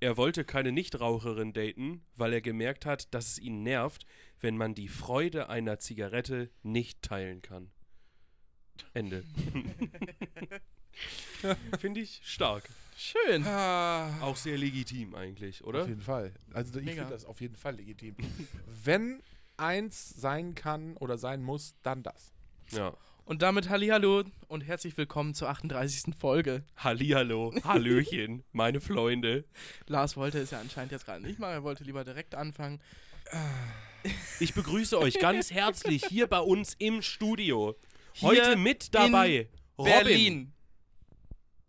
Er wollte keine Nichtraucherin daten, weil er gemerkt hat, dass es ihn nervt, wenn man die Freude einer Zigarette nicht teilen kann. Ende. Finde ich stark. Schön. Ah, Auch sehr legitim eigentlich, oder? Auf jeden Fall. Also ich finde das auf jeden Fall legitim. Wenn eins sein kann oder sein muss, dann das. Ja. Und damit Hallihallo und herzlich willkommen zur 38. Folge. Hallihallo, Hallöchen, meine Freunde. Lars wollte es ja anscheinend jetzt gerade nicht machen, er wollte lieber direkt anfangen. Ich begrüße euch ganz herzlich hier bei uns im Studio. Hier Heute mit dabei Robin. Berlin.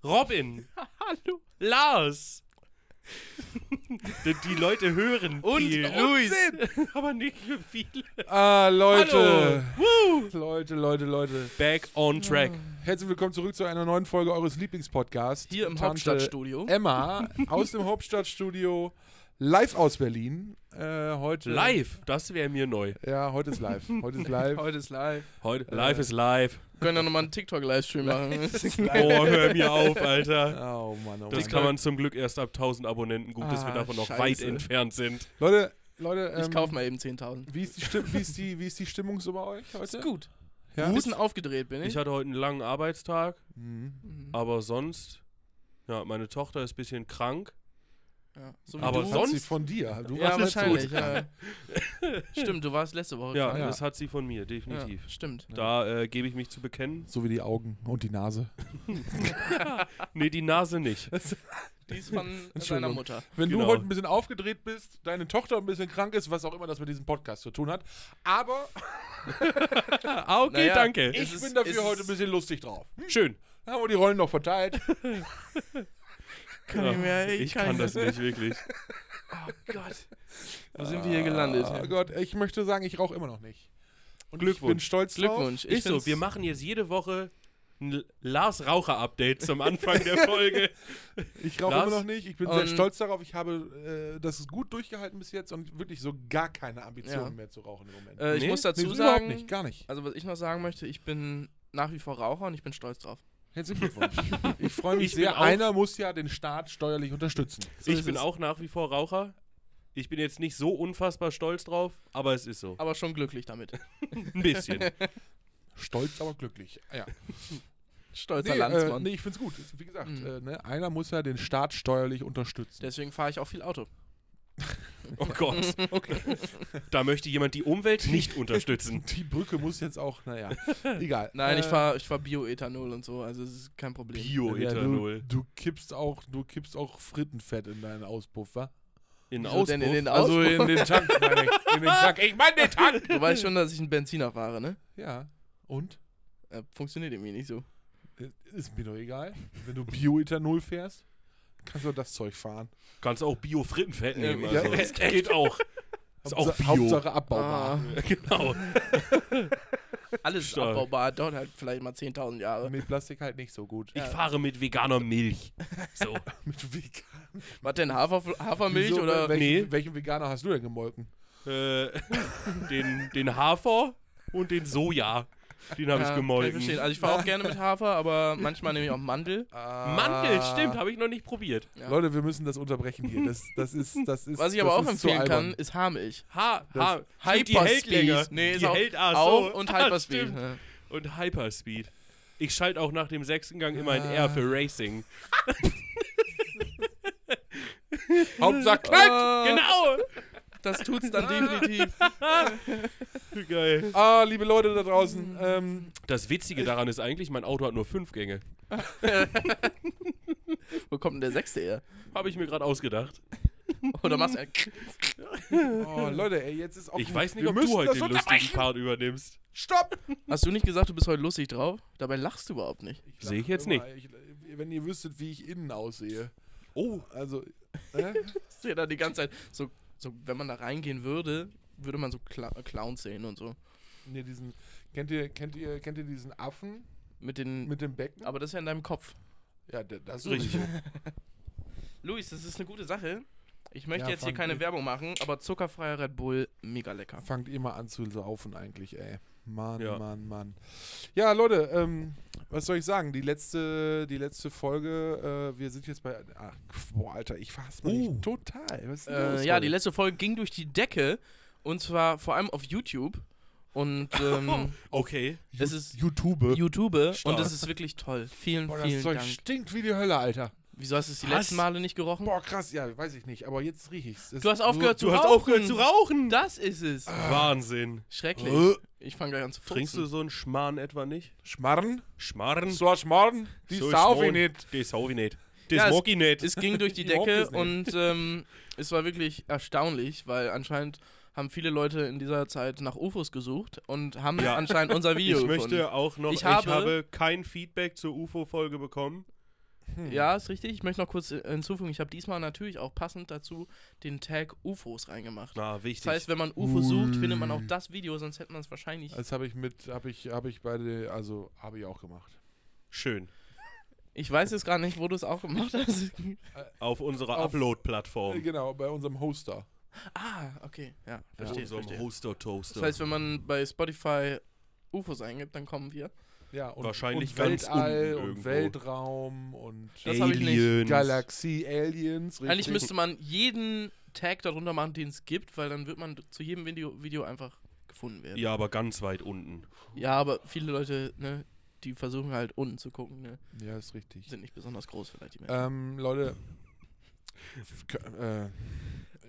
Robin. Hallo. Lars. die, die Leute hören Und viel, Luis. aber nicht für viele. Ah, Leute. Leute, Leute, Leute. Back on track. Herzlich willkommen zurück zu einer neuen Folge eures Lieblingspodcasts. Hier im Tante Hauptstadtstudio. Emma aus dem Hauptstadtstudio, live aus Berlin. Äh, heute. Live, das wäre mir neu. Ja, heute ist live. Heute ist live. Heute ist live. Heute, live ist live. Wir können ja nochmal einen TikTok-Livestream machen. Oh, hör mir auf, Alter. Oh Mann, oh Das Mann. kann man zum Glück erst ab 1000 Abonnenten. Gut, dass wir Ah, davon noch scheiße. weit entfernt sind. Leute, Leute, ähm, Ich kauf mal eben 10.000. Wie ist, die wie, ist die, wie ist die Stimmung so bei euch heute? Ist gut. Ja? Ein bisschen aufgedreht bin ich. Ich hatte heute einen langen Arbeitstag, Mhm. Mhm. aber sonst, ja, meine Tochter ist ein bisschen krank. Ja. So wie Aber du. Das hat sie sonst- von dir. Du Ja, wahrscheinlich. Ja. Stimmt, du warst letzte Woche Ja, krank. Ja. das hat sie von mir, definitiv. Ja, stimmt. Da äh, gebe ich mich zu bekennen. So wie die Augen und die Nase. Nee, die Nase nicht. Die ist von seiner Entschuldigung. Mutter. Wenn Genau. du heute ein bisschen aufgedreht bist, deine Tochter ein bisschen krank ist, was auch immer das mit diesem Podcast zu tun hat. Aber Ah, okay, Naja, danke. Ich bin dafür heute ein bisschen lustig drauf. Schön. Da haben wir die Rollen noch verteilt. Kann Ja, ich mehr, ich kann das nicht wirklich. Oh Gott. Wo sind wir hier gelandet? Oh Gott, ich möchte sagen, ich rauche immer noch nicht. Und ich bin Glückwunsch. stolz Glückwunsch. Ich Ist so, wir machen jetzt jede Woche ein Lars Raucher-Update zum Anfang der Folge. drauf. Ich rauche immer noch nicht. Ich bin sehr stolz darauf. Ich habe äh, das gut durchgehalten bis jetzt und wirklich so gar keine Ambitionen Ja. mehr zu rauchen im Moment. Äh, ich Nee? muss dazu Nee, überhaupt sagen, nicht, gar nicht. also was ich noch sagen möchte, ich bin nach wie vor Raucher und ich bin stolz drauf. Herzlichen Glückwunsch. ich freue mich Ich sehr. Einer muss ja den Staat steuerlich unterstützen. So ich bin es. auch nach wie vor Raucher. Ich bin jetzt nicht so unfassbar stolz drauf, aber es ist so. Aber schon glücklich damit. Ein bisschen. Stolz, aber glücklich. Ja. Stolzer Nee, äh, Landsmann. nee, ich finde es gut. Wie gesagt, Mhm. äh, ne, einer muss ja den Staat steuerlich unterstützen. Deswegen fahre ich auch viel Auto. Oh Gott. Da möchte jemand die Umwelt nicht unterstützen. Die Brücke muss jetzt auch, naja, egal. Nein, ich Äh, fahre ich fahr Bioethanol und so, also es ist kein Problem. ja, du, Bioethanol. du kippst auch, du kippst auch Frittenfett in deinen Auspuff, wa? In denn in Auspuff. den Also Auspuff? in den Tank, meine ich. In den Tank. Ich meine den Tank! Du weißt schon, dass ich einen Benziner fahre, ne? Ja. Und? Äh, funktioniert irgendwie nicht so. Äh, Ist mir doch egal. Wenn du Bioethanol fährst, kannst du das Zeug fahren. Kannst auch Bio-Frittenfett nehmen. ja, Also. echt, Geht auch. Ist auch Bio. Hauptsache abbaubar. Ah, Genau. alles Stark. abbaubar, dauert halt vielleicht mal 10.000 Jahre. Mit Plastik halt nicht so gut. Ich fahre mit veganer Milch. So. Mit vegan. Was denn, Hafer, Hafermilch Wieso, oder... welchen, Nee. welchen Veganer hast du denn gemolken? äh, den, den Hafer und den Soja. Den habe ich gemolken. verstehen. Also ich fahre auch gerne mit Hafer, aber manchmal nehme ich auch Mandel. Mandel, Ah. stimmt, habe ich noch nicht probiert. Ja. Leute, wir müssen das unterbrechen hier. Das, das ist, das ist. Was ich das aber auch empfehlen kann, ist Haarmilch. Ha, ha, stimmt, die hält länger. Nee, die ist auch, hält ah, so. auch und Ah, Hyperspeed. stimmt. Ja. Und Hyperspeed. Ich schalte auch nach dem sechsten Gang immer ein Ah. R für Racing. Hauptsache knallt! Ah, Genau! Das tut's dann definitiv. Geil. Ah, liebe Leute da draußen. Ähm, Das Witzige daran ist eigentlich, mein Auto hat nur fünf Gänge. Wo kommt denn der sechste her? Habe ich mir gerade ausgedacht. Oder machst du ein oh, Leute, ey, jetzt ist auch. Ich weiß nicht, wir ob du heute den lustigen. Part übernimmst. Stopp! Hast du nicht gesagt, du bist heute lustig drauf? Dabei lachst du überhaupt nicht. Sehe ich jetzt immer. Ich, wenn ihr wüsstet, wie ich innen aussehe. Oh, Also. Äh? Du ja da die ganze Zeit so, so, wenn man da reingehen würde, würde man so Cla Clowns sehen und so. nee, diesen. Kennt ihr, kennt ihr, kennt ihr diesen Affen Mit den. mit dem Becken? aber das ist ja in deinem Kopf. Ja, das ist Richtig. Luis, das ist eine gute Sache. Ich möchte Ja, jetzt hier keine Werbung machen, aber zuckerfreier Red Bull, mega lecker. Fangt mal an zu saufen eigentlich, ey. Mann, Ja. Mann, Mann. Ja, Leute, ähm, was soll ich sagen? Die letzte, die letzte Folge, äh, wir sind jetzt bei. Ach, boah, Alter, ich fass mal Uh. total. Was ist Äh, los, ja, Leute? die letzte Folge ging durch die Decke und zwar vor allem auf YouTube. Und ähm, Okay. es ist YouTube. YouTube Stark. und es ist wirklich toll. Vielen, Boah, das vielen Zeug Dank. stinkt wie die Hölle, Alter. Wieso hast du es die Was? letzten Male nicht gerochen? Boah, krass, ja, weiß ich nicht, aber jetzt riech ich's. Es- Du hast aufgehört zu Du hast rauchen. aufgehört zu rauchen. Das ist es. Wahnsinn. Schrecklich. Äh, Ich fange gleich an zu Trinkst du furzen. so einen Schmarrn etwa nicht? Schmarrn? Schmarrn? So ein Schmarrn? Die So sau ich Schmarrn. nicht. Das hau ich nicht. Das Ja, es- mag ich nicht. Es ging durch die Ich Decke nicht. und ähm, es war wirklich erstaunlich, weil anscheinend haben viele Leute in dieser Zeit nach UFOs gesucht und haben Ja. anscheinend unser Video ich gefunden. möchte auch noch, Ich ich habe- habe, kein Feedback zur UFO-Folge bekommen. Hm. Ja, ist richtig. Ich möchte noch kurz äh, hinzufügen, ich habe diesmal natürlich auch passend dazu den Tag UFOs reingemacht. Na, wichtig. Das heißt, wenn man UFO sucht, findet man auch Ui. das Video, sonst hätte man es wahrscheinlich. Das habe ich mit, habe ich, habe ich beide, also habe ich auch gemacht. Schön. Ich weiß jetzt gar nicht, wo du es auch gemacht hast. Auf unserer Upload-Plattform. Genau, bei unserem Hoster. ah, okay. Ja, Auf verstehe. unserem verstehe. Hoster-Toaster. Das heißt, wenn man bei Spotify UFOs eingibt, dann kommen wir. Ja, und, Wahrscheinlich und ganz Weltall unten und. Weltraum und Das. Aliens. Galaxie, Aliens. Richtig. Eigentlich müsste man jeden Tag darunter machen, den es gibt, weil dann wird man zu jedem Video, Video einfach gefunden werden. Ja, aber ganz weit unten. Ja, aber viele Leute, ne, die versuchen halt unten zu gucken, ne, Ja, ist richtig. sind nicht besonders groß vielleicht die Menschen. Ähm, Leute. Äh,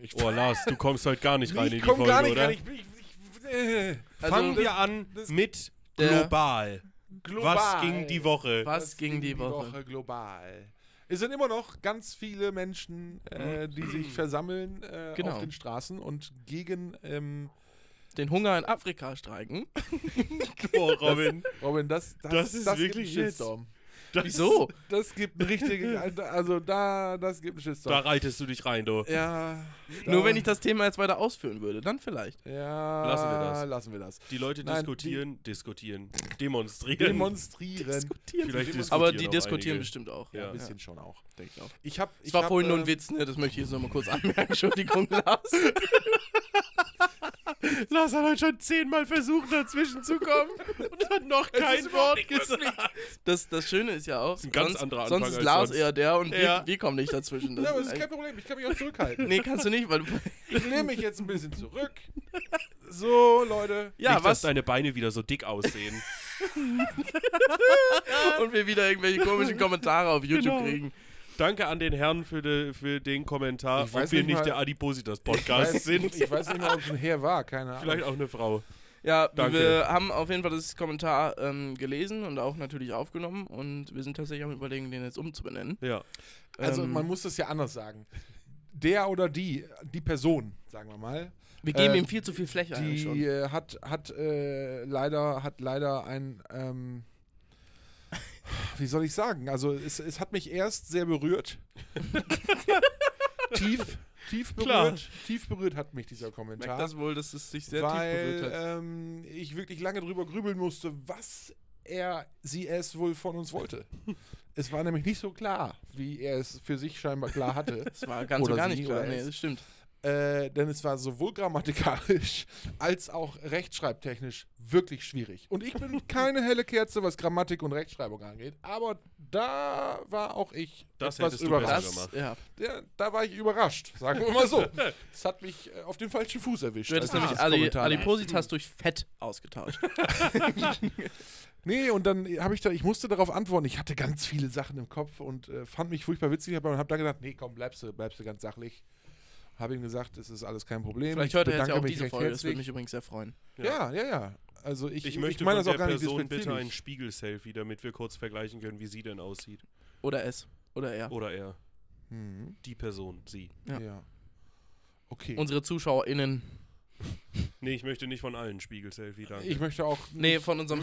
ich Oh, Lars, du kommst heute gar nicht rein in ich die komm Folge, gar nicht oder? rein. Ich, ich, ich, äh, Also, Fangen wir an mit global. Global. Was ging die Woche? Was ging die Woche? global? Es sind immer noch ganz viele Menschen, äh, die sich versammeln äh, Genau. auf den Straßen und gegen ähm, Den Hunger in Afrika streiken. Oh, Robin. Robin, das, das, Das ist gibt wirklich einen jetzt- Shitstorm. Das, Wieso? Das gibt einen richtigen, also da, das gibt einen Shitstorm. Da reitest du dich rein, du. ja. Nur wenn ich das Thema jetzt weiter ausführen würde, dann vielleicht. Ja, Lassen wir das. Lassen wir das. Die Leute Nein, diskutieren, diskutieren, demonstrieren. Demonstrieren. Vielleicht diskutieren Aber die diskutieren einige. bestimmt auch. Ja, Ja. ein bisschen schon auch. denke ich auch. Ich hab, Es ich war hab, vorhin nur äh, ein Witz, ne? Das möchte ich jetzt nochmal kurz anmerken. Entschuldigung, Lars. Lars hat heute schon zehnmal versucht, dazwischen zu kommen und hat noch kein Wort gesagt. Das, das Schöne ist ja auch, ist ein ganz sonst, anderer Anfang sonst ist Lars sonst. eher der und Ja. wir, wir kommen nicht dazwischen. Das Ja, aber ist das ist kein Problem, ich kann mich auch zurückhalten. nee, kannst du nicht, weil du. Ich nehme mich jetzt ein bisschen zurück. So, Leute. Ja, Nicht, dass was? deine Beine wieder so dick aussehen. Und wir wieder irgendwelche komischen Kommentare auf YouTube Genau. kriegen. Danke an den Herrn für, de, für den Kommentar, Ich weiß ob wir nicht mal- der Adipositas Ich Podcast weiß, sind. ich weiß nicht mal, ob es ein Herr war, keine Ahnung. Vielleicht auch eine Frau. Ja, Danke. wir haben auf jeden Fall das Kommentar ähm, gelesen und auch natürlich aufgenommen und wir sind tatsächlich am überlegen, den jetzt umzubenennen. Ja. Also Ähm, man muss das ja anders sagen. Der oder die, die Person, sagen wir mal, wir geben äh, ihm viel zu viel Fläche eigentlich die schon. äh, hat, hat äh, leider, hat leider ein, ähm, wie soll ich sagen? Also es, es hat mich erst sehr berührt. tief, tief Klar. berührt. Tief berührt hat mich dieser Merkt Kommentar. das wohl, dass es sich sehr tief weil berührt hat. ähm, ich wirklich lange drüber grübeln musste, was er, sie es wohl von uns wollte. es war nämlich nicht so klar, wie er es für sich scheinbar klar hatte. Das war ganz oder und gar nicht klar. Nee, es. das stimmt. Äh, denn es war sowohl grammatikalisch als auch rechtschreibtechnisch wirklich schwierig. Und ich bin keine helle Kerze, was Grammatik und Rechtschreibung angeht, aber da war auch ich Das etwas hättest du überrascht. Das, gemacht. ja. Ja, da war ich überrascht, sagen wir mal so. Es hat mich äh, auf den falschen Fuß erwischt. Du hättest nämlich las. Adipositas durch Fett ausgetauscht. Nee, und dann habe ich da, ich musste darauf antworten. Ich hatte ganz viele Sachen im Kopf und äh, fand mich furchtbar witzig, aber habe dann gedacht, nee, komm, bleibst du, bleibst du ganz sachlich. Habe ihm gesagt, es ist alles kein Problem. Vielleicht Ich hört er jetzt ja bedanke auch mich diese Folge. Das würde herzlich. mich übrigens sehr freuen. Ja, ja, ja. Also ich, Ich möchte meine von das auch der gar nicht Person bitte ein. Spiegel-Selfie, damit wir kurz vergleichen können, wie sie denn aussieht. Oder es. Oder er. Oder er. Mhm. Die Person, sie. Ja. Ja. Okay. Unsere ZuschauerInnen. Nee, ich möchte nicht von allen Spiegel-Selfie, danke. ich möchte auch. Nee, von unseren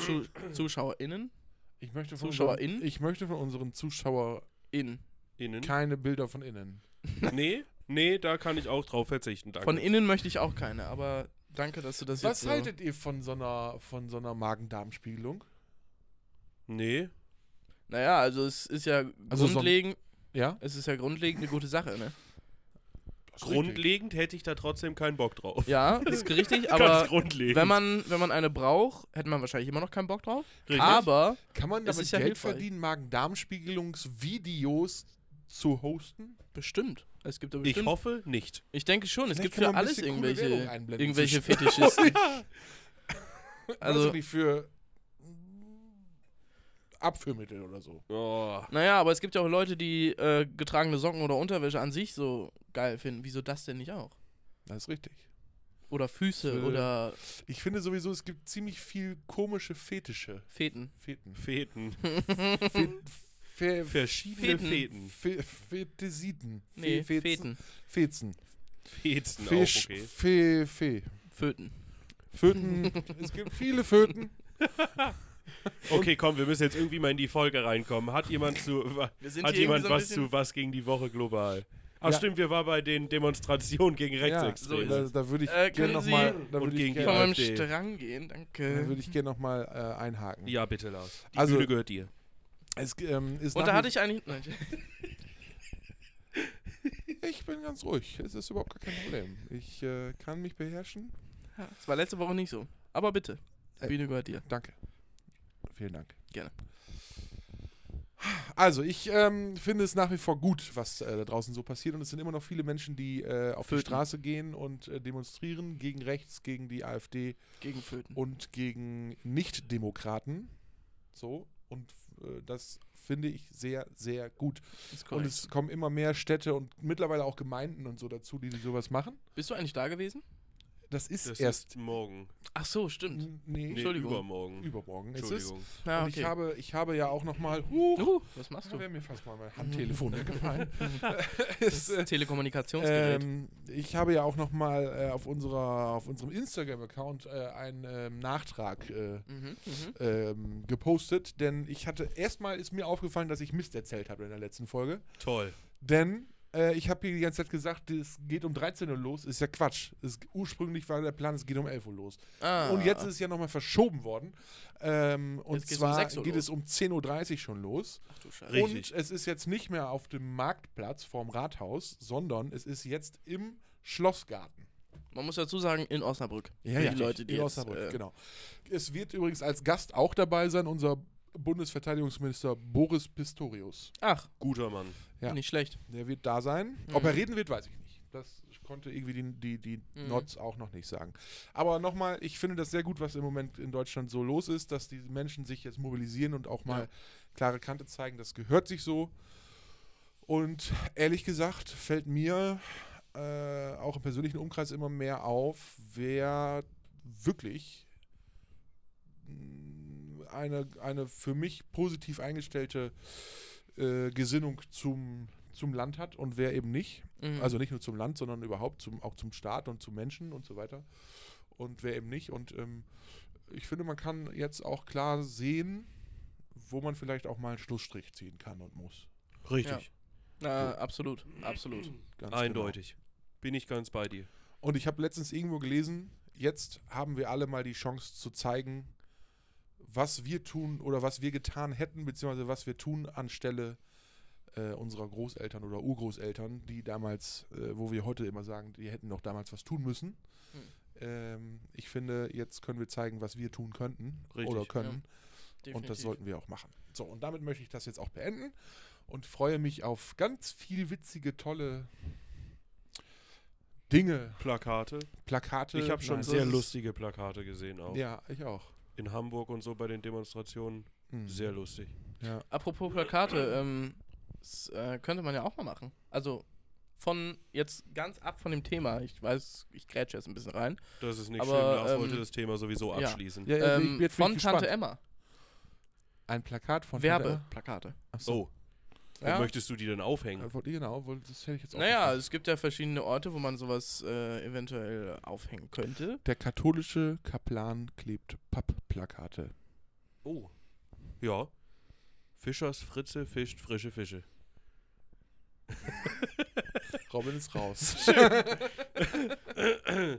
ZuschauerInnen. ich möchte von ZuschauerInnen? Unseren, ich möchte von unseren Zuschauern In. Innen? keine Bilder von innen. Nee, nee, da kann ich auch drauf verzichten, danke. Von innen möchte ich auch keine, aber danke, dass du das jetzt Was so haltet ihr von so einer, von so einer Magen-Darm-Spiegelung? Nee, Naja, also es ist ja Also so grundlegend, Ja? es ist ja grundlegend eine gute Sache, ne? Grundlegend hätte ich da trotzdem keinen Bock drauf. Ja, ist richtig, aber wenn man, wenn man eine braucht, hätte man wahrscheinlich immer noch keinen Bock drauf. Richtig. Aber Kann man Es damit ist ja Geld hilfreich. verdienen, Magen-Darm-Spiegelungsvideos zu hosten? bestimmt. Es gibt ja ich bestimmt. hoffe nicht. Ich denke schon, es Vielleicht gibt kann für alles irgendwelche, irgendwelche zwischen- Fetischisten. Also Also, nicht für Abführmittel oder so. Oh. naja, aber es gibt ja auch Leute, die äh, getragene Socken oder Unterwäsche an sich so geil finden. Wieso das denn nicht auch? Das ist richtig. Oder Füße Für- oder Ich finde sowieso, es gibt ziemlich viel komische Fetische. Feten. Feten. Feten. Fe Fe Verschiedene Feten. Fe Fetisiten. Fe Nee, Fezen. Feten. Fezen. Fetzen auch, Fisch. okay. Fe Fe. Föten. Föten. es gibt viele Föten. Okay, komm, wir müssen jetzt irgendwie mal in die Folge reinkommen. Hat jemand zu hat jemand so was zu was gegen die Woche global? Ach Ja. stimmt, wir waren bei den Demonstrationen gegen Rechtsextreme. so Da, da würde ich Äh, gerne nochmal da AfD. Strang gehen, da danke. würde ich gerne nochmal äh, einhaken. ja, bitte, Lars. Die Also- Bühne gehört dir. Es ähm, ist Und da hatte ich eigentlich. Nein. Ich bin ganz ruhig. Es ist überhaupt gar kein Problem. Ich äh, kann mich beherrschen. Das war letzte Woche nicht so. Aber bitte. Die Äh, Bühne gehört dir. Danke. Vielen Dank. Gerne. Also, ich ähm, finde es nach wie vor gut, was äh, da draußen so passiert. Und es sind immer noch viele Menschen, die äh, auf die Föten. Straße gehen und äh, demonstrieren gegen rechts, gegen die AfD Gegen Föten. und gegen Nicht-Demokraten. So. Und das finde ich sehr, sehr gut. Und es kommen immer mehr Städte und mittlerweile auch Gemeinden und so dazu, die, die sowas machen. Bist du eigentlich da gewesen? Das ist Das erst. ist morgen. Ach so, stimmt. Nee, Nee, Entschuldigung. übermorgen. übermorgen. Es ist, Entschuldigung. Ja, und okay. ich, habe, ich habe ja auch nochmal. Huh, uh, was machst du? wäre mir fast mal mein Handtelefon weggefallen. Das Es, äh, Telekommunikationsgerät. ähm, ich habe ja auch nochmal äh, auf, unserer, auf unserem Instagram-Account äh, einen ähm, Nachtrag äh, mhm, mhm. ähm, gepostet, denn ich hatte erstmal ist mir aufgefallen, dass ich Mist erzählt habe in der letzten Folge. Toll. Denn äh, ich habe hier die ganze Zeit gesagt, es geht um 13 Uhr los. Ist ja Quatsch. Es, ursprünglich war der Plan, es geht um 11 Uhr los. Ah. Und jetzt ist es ja nochmal verschoben worden. Ähm, und um zwar 6 Uhr geht los. es um 10.30 Uhr schon los. Ach du Scheiße. Richtig. Und es ist jetzt nicht mehr auf dem Marktplatz vorm Rathaus, sondern es ist jetzt im Schlossgarten. Man muss dazu sagen, in Osnabrück. Ja, ja, die Leute, die in jetzt, Osnabrück, äh, genau. Es wird übrigens als Gast auch dabei sein, unser Bundesverteidigungsminister Boris Pistorius. Ach, Guter Mann. Ja. nicht schlecht. Der wird da sein. Mhm. Ob er reden wird, weiß ich nicht. Das konnte irgendwie die, die, die Mhm. Nots auch noch nicht sagen. Aber nochmal, ich finde das sehr gut, was im Moment in Deutschland so los ist, dass die Menschen sich jetzt mobilisieren und auch mal Ja. klare Kante zeigen. Das gehört sich so. Und ehrlich gesagt fällt mir äh, auch im persönlichen Umkreis immer mehr auf, wer wirklich mh, eine, eine für mich positiv eingestellte äh, Gesinnung zum, zum Land hat und wer eben nicht. Mhm. Also nicht nur zum Land, sondern überhaupt zum, auch zum Staat und zu Menschen und so weiter. Und wer eben nicht. Und ähm, ich finde, man kann jetzt auch klar sehen, wo man vielleicht auch mal einen Schlussstrich ziehen kann und muss. Richtig. Na, absolut, absolut. Ganz Eindeutig. Bin ich ganz bei dir. Genau. Und ich habe letztens irgendwo gelesen, jetzt haben wir alle mal die Chance zu zeigen, was wir tun oder was wir getan hätten, beziehungsweise was wir tun anstelle äh, unserer Großeltern oder Urgroßeltern, die damals, äh, wo wir heute immer sagen, die hätten noch damals was tun müssen. Hm. Ähm, ich finde, jetzt können wir zeigen, was wir tun könnten Richtig, oder können. Und Definitiv. das sollten wir auch machen. So, und damit möchte ich das jetzt auch beenden und freue mich auf ganz viel witzige, tolle Dinge, Plakate. Plakate. Ich habe schon Nein, sehr lustige Plakate gesehen auch. Ja, ich auch. In Hamburg und so bei den Demonstrationen. Mhm. Sehr lustig. Ja. Apropos Plakate, ähm, das äh, könnte man ja auch mal machen. Also von jetzt ganz ab von dem Thema. Ich weiß, ich grätsche jetzt ein bisschen rein. Das ist nicht Aber, schlimm. Lars ähm, wollte das Thema sowieso ja. abschließen. Ja, ja, Ähm, jetzt von Tante gespannt. Emma. Ein Plakat von? Werbeplakate. Achso. Oh, wo Ja. möchtest du die denn aufhängen? Genau, das hätte ich jetzt auch Naja, gefragt. es gibt ja verschiedene Orte, wo man sowas äh, eventuell aufhängen könnte. Der katholische Kaplan klebt Pappplakate. Oh. Ja. Fischers Fritze fischt frische Fische. Robin ist raus.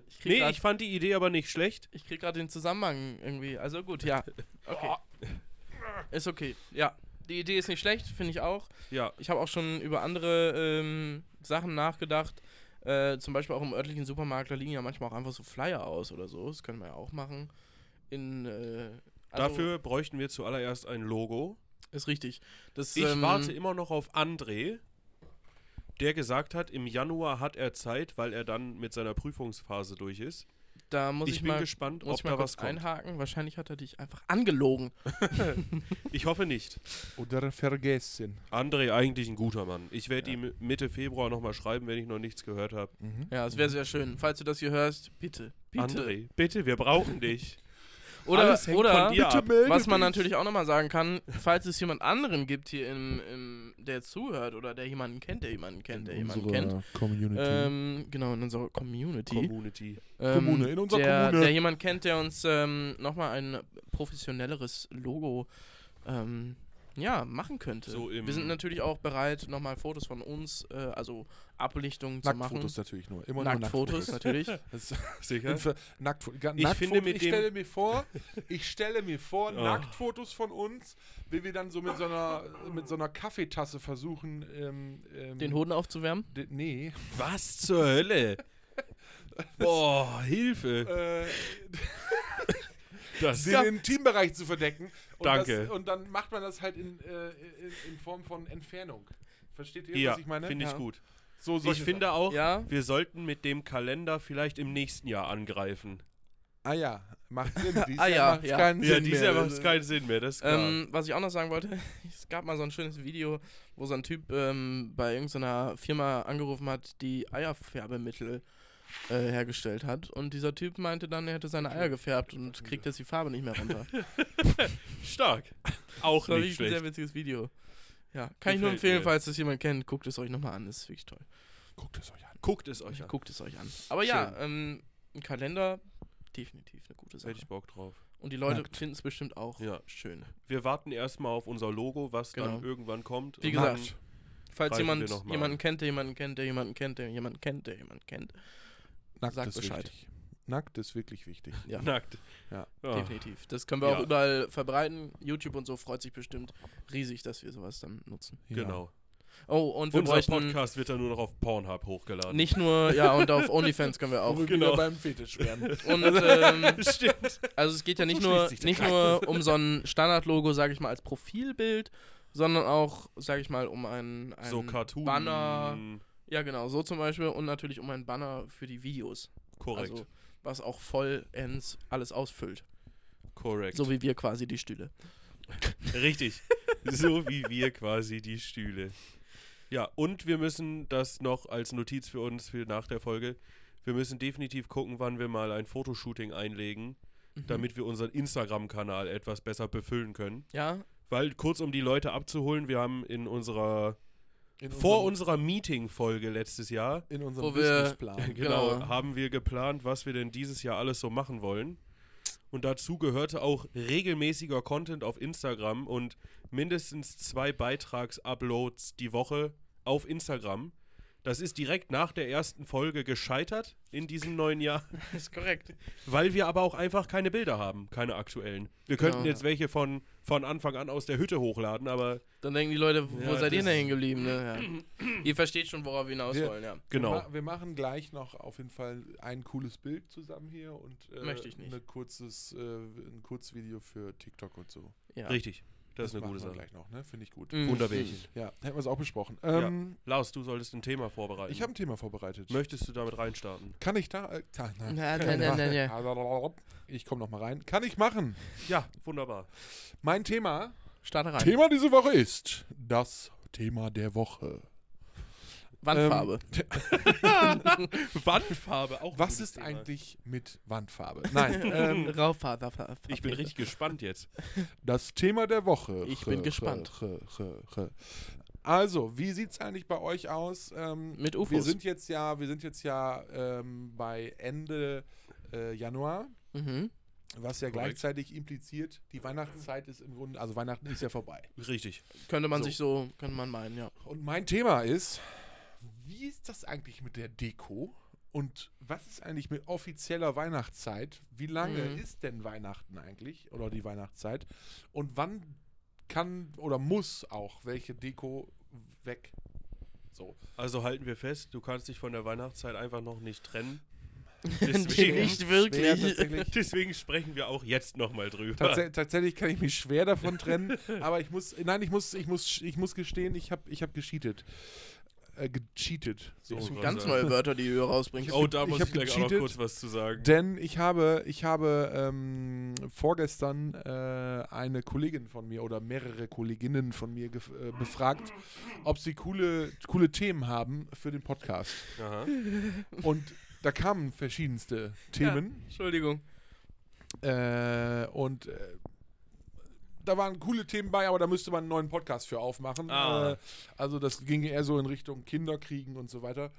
Ich krieg Nee, grad- ich fand die Idee aber nicht schlecht. Ich krieg gerade den Zusammenhang irgendwie. Also gut, ja. Okay. Ist okay. Ja. Die Idee ist nicht schlecht, finde ich auch. Ja, Ich habe auch schon über andere ähm, Sachen nachgedacht. Äh, zum Beispiel auch im örtlichen Supermarkt, da liegen ja manchmal auch einfach so Flyer aus oder so. Das können wir ja auch machen. In, äh, also Dafür bräuchten wir zuallererst ein Logo. Ist richtig. Das, Ich ähm, warte immer noch auf André, der gesagt hat, im Januar hat er Zeit, weil er dann mit seiner Prüfungsphase durch ist. Da muss ich ich, bin mal, gespannt, muss ob ich mal da was kommt. einhaken. Wahrscheinlich hat er dich einfach angelogen. Ich hoffe nicht. Oder vergessen. André, eigentlich ein guter Mann. Ich werde ihm Mitte Februar nochmal schreiben, wenn ich noch nichts gehört habe. Mhm. Ja, es wäre sehr schön. Falls du das hier hörst, bitte. bitte. André, bitte, wir brauchen dich. Oder, Alles hängt oder von dir Bitte ab. melde was man natürlich auch nochmal sagen kann, falls es jemand anderen gibt hier, im, im, der zuhört oder der jemanden kennt, der jemanden kennt, der jemanden kennt. Community. Ähm, genau, in unserer Community. Community. ähm, Kommune, in unserer der, Kommune. Der jemand kennt, der uns ähm, nochmal ein professionelleres Logo ähm, ja, machen könnte. So Wir sind natürlich auch bereit, nochmal Fotos von uns, äh, also Ablichtungen zu machen. Nacktfotos natürlich nur. Immer Nacktfotos nur natürlich. Das- Sicher? Nacktfo- ga- Ich finde mit ich dem- stelle mir vor, ich stelle mir vor, Oh. Nacktfotos von uns, wie wir dann so mit so einer, mit so einer Kaffeetasse versuchen, ähm, ähm, Den Hoden aufzuwärmen. nee, Was zur Hölle? Boah, Hilfe. äh, Das den Intimbereich zu verdecken. Und Danke. Das, und dann macht man das halt in, äh, in, Form von Entfernung. Versteht ihr, ja, was ich meine? finde ich Ja. gut. So Ich finde auch, Ja. wir sollten mit dem Kalender vielleicht im nächsten Jahr angreifen. Ah ja, macht Sinn. Dieses Ah Jahr ja, ja. keinen Ja, Sinn dieses mehr. Jahr macht es keinen Sinn mehr, das ist klar. Ähm, was ich auch noch sagen wollte, es gab mal so ein schönes Video, wo so ein Typ ähm, bei irgendeiner Firma angerufen hat, die Eierfärbemittel äh, hergestellt hat. Und dieser Typ meinte dann, er hätte seine Eier gefärbt und kriegt jetzt die Farbe nicht mehr runter. Stark. Auch Das nicht wirklich ein sehr schlecht. witziges Video. Ja, kann ich nur Gefällt empfehlen, mir. falls das jemand kennt, guckt es euch nochmal an, das ist wirklich toll. Guckt es euch an. Guckt es euch an. Guckt es euch an. Aber ja, ähm, ein Kalender, definitiv eine gute Hätte Sache. ich Bock drauf. Und die Leute finden es bestimmt auch Ja. schön. Wir warten erstmal auf unser Logo, was dann Genau. irgendwann kommt. Wie gesagt, dann- Falls jemand wir noch mal jemanden an. kennt, der jemanden kennt, der jemanden kennt, der jemanden kennt, der jemanden kennt, Nackt Sagt ist Bescheid. wichtig. Nackt ist wirklich wichtig. ja, Nackt. Ja. Ja. definitiv. Das können wir Ja. auch überall verbreiten. YouTube und so freut sich bestimmt riesig, dass wir sowas dann nutzen. Ja. Genau. Oh, und wir Unser Podcast wird dann nur noch auf Pornhub hochgeladen. nicht nur, ja, und auf OnlyFans können wir auch. Wo wir Genau. beim Fetisch werden. Und ähm, Stimmt. also es geht ja nicht So nur nicht nur um so ein Standardlogo, sage ich mal, als Profilbild, sondern auch, sage ich mal, um ein, ein So Cartoon. Banner. Ja, genau, so zum Beispiel und natürlich um ein Banner für die Videos. Korrekt. Also was auch vollends alles ausfüllt. Korrekt. So wie wir quasi die Stühle. Richtig. so wie wir quasi die Stühle. Ja, und wir müssen das noch als Notiz für uns für nach der Folge. Wir müssen definitiv gucken, wann wir mal ein Fotoshooting einlegen, Mhm. damit wir unseren Instagram-Kanal etwas besser befüllen können. Ja, Weil, kurz um die Leute abzuholen, wir haben in unserer, In vor unserer Meeting-Folge letztes Jahr, in unserem Wo wir- Businessplan. genau, Genau. haben wir geplant, was wir denn dieses Jahr alles so machen wollen. Und dazu gehörte auch regelmäßiger Content auf Instagram und mindestens zwei Beitrags-Uploads die Woche auf Instagram. Das ist direkt nach der ersten Folge gescheitert in diesem neuen Jahr, ist korrekt. weil wir aber auch einfach keine Bilder haben, keine aktuellen. Wir könnten Genau. jetzt welche von, von Anfang an aus der Hütte hochladen, aber Dann denken die Leute, wo Ja, seid ihr das- denn hängen geblieben? Ne? Ja. ihr versteht schon, worauf wir hinaus Wir- wollen, ja. genau. Wir machen gleich noch auf jeden Fall ein cooles Bild zusammen hier und äh, Möchte ich nicht. Eine kurzes, äh, ein Kurzvideo für TikTok und so. ja. Richtig. Das, ist eine gute Sache. gleich noch, ne? Finde ich gut. Mhm. Wunderbärchen. Ja, hätten wir es auch besprochen. Ja. Ähm, Lars, du solltest ein Thema vorbereiten. Ich habe ein Thema vorbereitet. Möchtest du damit reinstarten? Kann ich da? Äh, ta- Na, na, na, na, na. Ich komme noch mal rein. Kann ich machen. Ja, wunderbar. Mein Thema, Starte rein. Thema diese Woche ist das Thema der Woche. Wandfarbe. Wandfarbe, auch Was ist Thema. eigentlich mit Wandfarbe? Nein, ähm, Raufarbe. Ich bin richtig gespannt jetzt. das Thema der Woche. Ich bin gespannt. Also, wie sieht es eigentlich bei euch aus? Ähm, Mit Wir UFOs. sind jetzt ja, wir sind jetzt ja ähm, bei Ende äh, Januar, Mhm. was ja Korrekt. gleichzeitig impliziert, die Weihnachtszeit ist im Grunde, also Weihnachten ist ja vorbei. Richtig. Könnte man So. sich so, könnte man meinen, ja. Und mein Thema ist, wie ist das eigentlich mit der Deko? Und was ist eigentlich mit offizieller Weihnachtszeit? Wie lange Mhm. ist denn Weihnachten eigentlich oder die Weihnachtszeit? Und wann kann oder muss auch welche Deko weg? So. Also halten wir fest, du kannst dich von der Weihnachtszeit einfach noch nicht trennen. Deswegen, nicht wirklich. deswegen sprechen wir auch jetzt nochmal drüber. Tats tatsächlich kann ich mich schwer davon trennen, aber ich muss, nein, ich muss, ich muss, ich muss gestehen, ich habe ich hab gecheatet. Äh, gecheatet. So. Ich Das sind ganz sagen. neue Wörter, die du rausbringst. Oh, da ich muss hab ich gleich auch noch kurz was zu sagen. Denn ich habe, ich habe ähm, vorgestern äh, eine Kollegin von mir oder mehrere Kolleginnen von mir gef- äh, befragt, ob sie coole, coole Themen haben für den Podcast. Aha. Und da kamen verschiedenste Themen. Entschuldigung. Äh, und äh, da waren coole Themen bei, aber da müsste man einen neuen Podcast für aufmachen. Ah. Äh, also das ging eher so in Richtung Kinderkriegen und so weiter.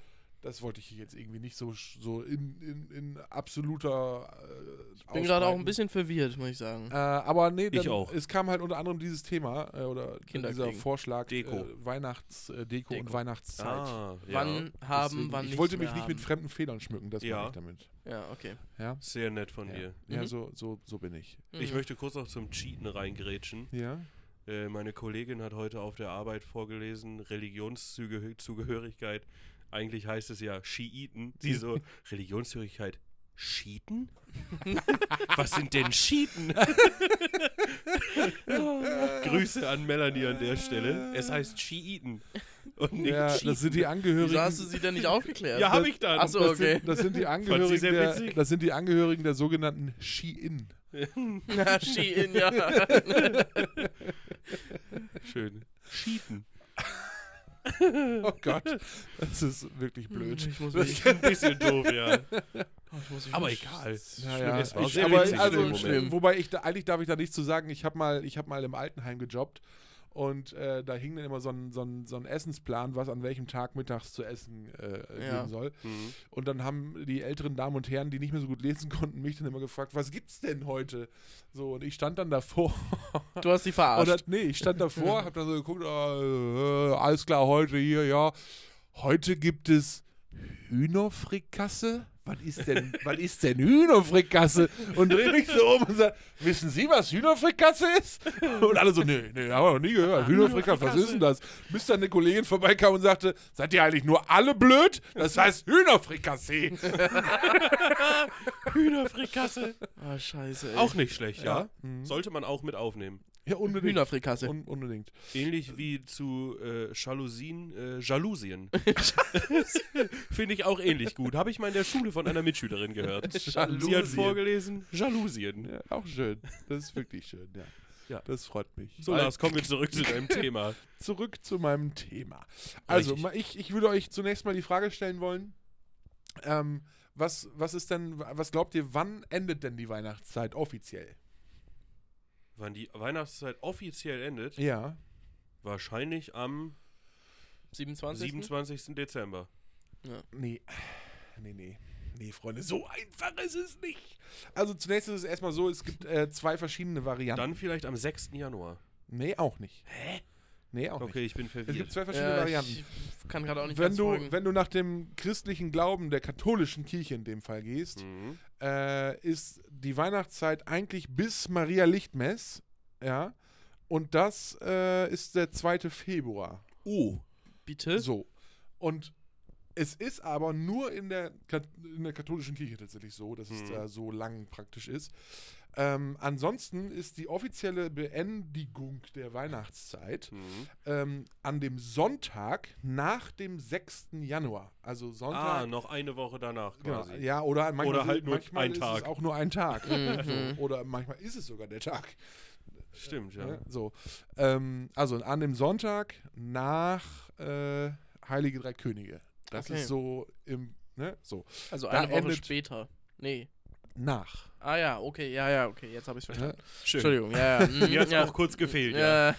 Das wollte ich hier jetzt irgendwie nicht so, so in, in, in absoluter. Äh, Ich bin gerade auch ein bisschen verwirrt, muss ich sagen. Äh, aber nee, dann, Ich auch. es kam halt unter anderem dieses Thema äh, oder dieser. Vorschlag Deko. Äh, Weihnachtsdeko Deko und Deko. Weihnachtszeit. Ah, ja. Wann haben, Deswegen, wann ich nicht wollte mehr mich nicht mit haben. fremden Federn schmücken, das Ja. meine ich damit. Ja, okay. Ja, Sehr nett von ja. dir. ja Mhm. so, so, so bin ich. Ich Mhm. möchte kurz noch zum Cheaten reingrätschen. Ja. Äh, meine Kollegin hat heute auf der Arbeit vorgelesen, Religionszugehörigkeit. Eigentlich heißt es ja Schiiten. Sie so, Religionszugehörigkeit, Schiiten? Was sind denn Schiiten? Grüße an Melanie an der Stelle. Es heißt Schiiten und nicht ja, Schiiten. das sind die Angehörigen. Wieso hast du sie denn nicht aufgeklärt? ja, habe ich dann. Ach so, das, okay. sind, das sind die Angehörigen sehr der, das sind die Angehörigen der sogenannten Ski-In. Na, Shein, ja. Schön. Schiiten. Oh Gott, das ist wirklich blöd. Ich muss mich, ein bisschen doof, ja. oh, Aber egal. Ja, ja. Es war Ich, aber, also, Moment. Wobei ich da, eigentlich darf ich da nichts zu sagen. Ich habe mal, ich hab mal im Altenheim gejobbt und äh, da hing dann immer so ein, so, ein, so ein Essensplan, was an welchem Tag mittags zu essen äh, Ja. geben soll. Mhm. Und dann haben die älteren Damen und Herren, die nicht mehr so gut lesen konnten, mich dann immer gefragt, was gibt's denn heute? So, und ich stand dann davor. Du hast sie verarscht. Oder, nee, ich stand davor, hab dann so geguckt, äh, alles klar, heute hier, ja. Heute gibt es Hühnerfrikasse? Was ist denn, was ist denn Hühnerfrikasse? Und dreh mich so um und sag, wissen Sie, was Hühnerfrikasse ist? Und alle so, nee, nee, haben wir noch nie gehört. Hühnerfrikasse, was ist denn das? Bis dann eine Kollegin vorbeikam und sagte, seid ihr eigentlich nur alle blöd? Das heißt Hühnerfrikasse. Hühnerfrikasse. Ah, scheiße. Ey. Auch nicht schlecht, ja. Ja. Mhm. Sollte man auch mit aufnehmen. Ja, unbedingt. Hühnerfrikasse. Un unbedingt. Ähnlich wie zu äh, Jalousien, äh, Jalousien. Finde ich auch ähnlich gut. Habe ich mal in der Schule von einer Mitschülerin gehört. Sie hat Jalousien. vorgelesen, Jalousien. Ja, auch schön. Das ist wirklich schön, ja. Ja. Das freut mich. So, Lars, kommen wir zurück zu deinem Thema. zurück zu meinem Thema. Also, Richtig. ich, ich würde euch zunächst mal die Frage stellen wollen, ähm, was, was ist denn, was glaubt ihr, wann endet denn die Weihnachtszeit offiziell? Wann die Weihnachtszeit offiziell endet, Ja. wahrscheinlich am 27. 27. Dezember. Nee. Nee, nee. Nee, Freunde, so einfach ist es nicht. Also zunächst ist es erstmal so, es gibt äh, zwei verschiedene Varianten. Dann vielleicht am 6. Januar. nee, auch nicht. Hä? Nee, auch Okay, ich bin nicht. Es gibt verwirrt. zwei verschiedene Ja, Varianten. ich kann gerade auch nicht Wenn du, folgen. wenn du nach dem christlichen Glauben der katholischen Kirche in dem Fall gehst, Mhm. Äh, ist die Weihnachtszeit eigentlich bis Maria Lichtmess, ja, und das äh, ist der 2. Februar. Oh. Bitte? So. Und es ist aber nur in der, Kat- in der katholischen Kirche tatsächlich so, dass es Mhm. da so lang praktisch ist. Ähm, ansonsten ist die offizielle Beendigung der Weihnachtszeit Mhm. ähm, an dem Sonntag nach dem 6. Januar. Also Sonntag. Ah, noch eine Woche danach Genau, quasi. ja, oder manchmal, Oder halt ist- nur manchmal ein ist Tag. es auch nur ein Tag. Mhm. oder manchmal ist es sogar der Tag. Stimmt, ja. Ja, so. Ähm, also an dem Sonntag nach äh, Heilige Drei Könige. Das Okay. ist so im, ne, so. Also Da eine Woche später. Nee. Nach. Ah ja, okay, ja, ja, okay, jetzt habe ich es verstanden. Schön. Entschuldigung, ja, ja. mm, Mir hat es ja. auch kurz gefehlt, ja. ja.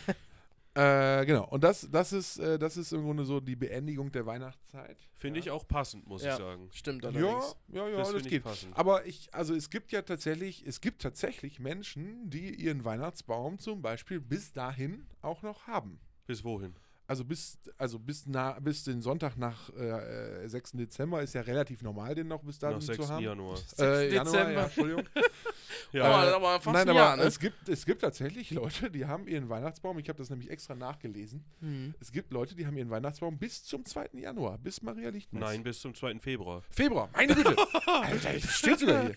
Äh, genau. Und das, das, ist, äh, das ist im Grunde so die Beendigung der Weihnachtszeit. Finde ja. ich auch passend, muss Ja. ich sagen. Stimmt Ja, allerdings. ja, ja, das das, ich geht. passend. Aber ich, also es gibt ja tatsächlich, es gibt tatsächlich Menschen, die ihren Weihnachtsbaum zum Beispiel bis dahin auch noch haben. Bis wohin? Also bis, also bis, na, bis den Sonntag nach äh, äh, 6. Dezember ist ja relativ normal, den noch bis dahin Nach zu 6. haben. Januar. Äh, 6. Januar, Dezember. ja, Entschuldigung. Ja. Aber, aber fast Nein, ein aber Jahr, ne? es, gibt, es gibt tatsächlich Leute, die haben ihren Weihnachtsbaum, ich habe das nämlich extra nachgelesen, Hm. es gibt Leute, die haben ihren Weihnachtsbaum bis zum 2. Januar, bis Maria Lichtmess. Nein, bis zum 2. Februar. Februar, meine Güte. Alter, ich steht sogar hier.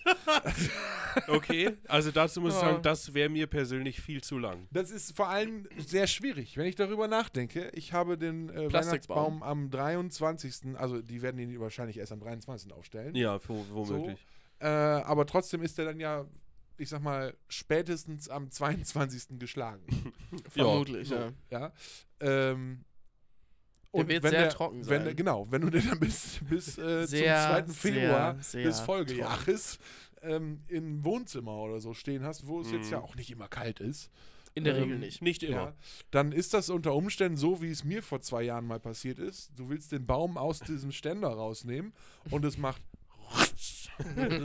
Okay, also dazu muss ich Ja. sagen, das wäre mir persönlich viel zu lang. Das ist vor allem sehr schwierig, wenn ich darüber nachdenke. Ich habe den äh. Weihnachtsbaum am 23., also die werden ihn wahrscheinlich erst am 23. aufstellen. Ja, wo, womöglich. Äh, aber trotzdem ist der dann ja, ich sag mal, spätestens am 22. geschlagen. Vermutlich, so, ja. ja. Ähm, Der wird wenn sehr trocken wenn sein. der, genau, wenn du den dann bis, bis äh, Sehr, zum 2. Februar sehr, sehr des Folgejahres ähm, im Wohnzimmer oder so stehen hast, wo es jetzt Mhm. ja auch nicht immer kalt ist, In der Ähm, Regel nicht. Nicht immer. ja, dann ist das unter Umständen so, wie es mir vor zwei Jahren mal passiert ist. Du willst den Baum aus diesem Ständer rausnehmen und es macht.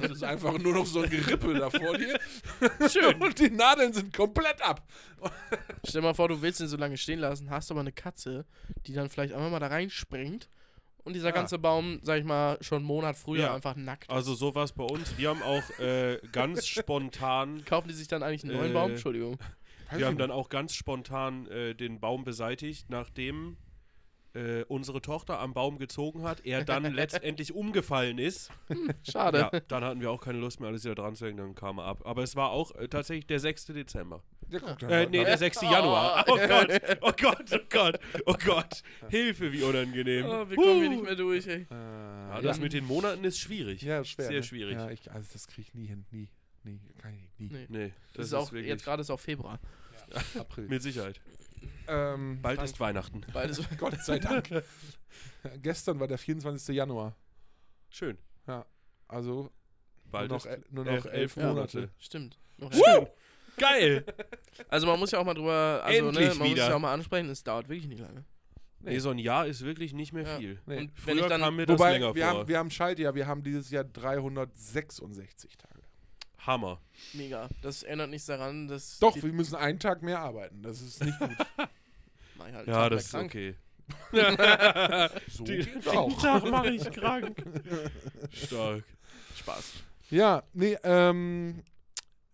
Das ist einfach nur noch so ein Gerippe da vor dir. Schön. Und die Nadeln sind komplett ab. Stell dir mal vor, du willst ihn so lange stehen lassen, hast aber eine Katze, die dann vielleicht einfach mal da reinspringt und dieser Ja. ganze Baum, sag ich mal, schon einen Monat früher Ja. einfach nackt Also so war es bei uns. Wir haben auch äh, ganz spontan, Kaufen die sich dann eigentlich einen neuen Äh, Baum? Entschuldigung. Weiß wir haben dann auch ganz spontan äh, den Baum beseitigt, nachdem äh, unsere Tochter am Baum gezogen hat, er dann letztendlich umgefallen ist. Schade. Ja, dann hatten wir auch keine Lust mehr, alles wieder dran zu hängen, dann kam er ab. Aber es war auch äh, tatsächlich der 6. Dezember. Ja, guck, dann Äh, nee, der 6. Januar. Oh Gott, oh Gott, oh Gott, oh Gott. Hilfe, wie unangenehm. Oh, wir kommen hier nicht mehr durch, ey. Ja, das mit den Monaten ist schwierig. ja, schwer. sehr ne? schwierig. Ja, ich, also das kriege ich nie hin. Nie. Nie. Kann ich nie. Nee. Nee, Das, das ist auch, wirklich jetzt gerade ist auch Februar. April. mit Sicherheit. ähm, Bald Frank- ist Weihnachten. Beides. Gott sei Dank. Gestern war der 24. Januar. Schön. Also Bald nur noch, ist nur noch äh, elf elf Monate. Stimmt. Noch Schön. Geil. Also man muss ja auch mal drüber, also ne, Endlich man muss wieder. ja auch mal ansprechen, es dauert wirklich nicht lange. Nee, so ein Jahr ist wirklich nicht mehr Ja. viel. Nee. Und wenn ich Früher dann, kam mir das Wobei, länger wir vor. haben, wir haben Schaltjahr, wir haben dieses Jahr 366 Tage. Hammer. mega, das ändert nichts daran, dass Doch, wir müssen einen Tag mehr arbeiten. Das ist nicht gut. mach ich halt Ja, das ist krank. okay. So Die- geht's auch. Tag mache ich krank. Stark. Spaß. Ja, nee, ähm,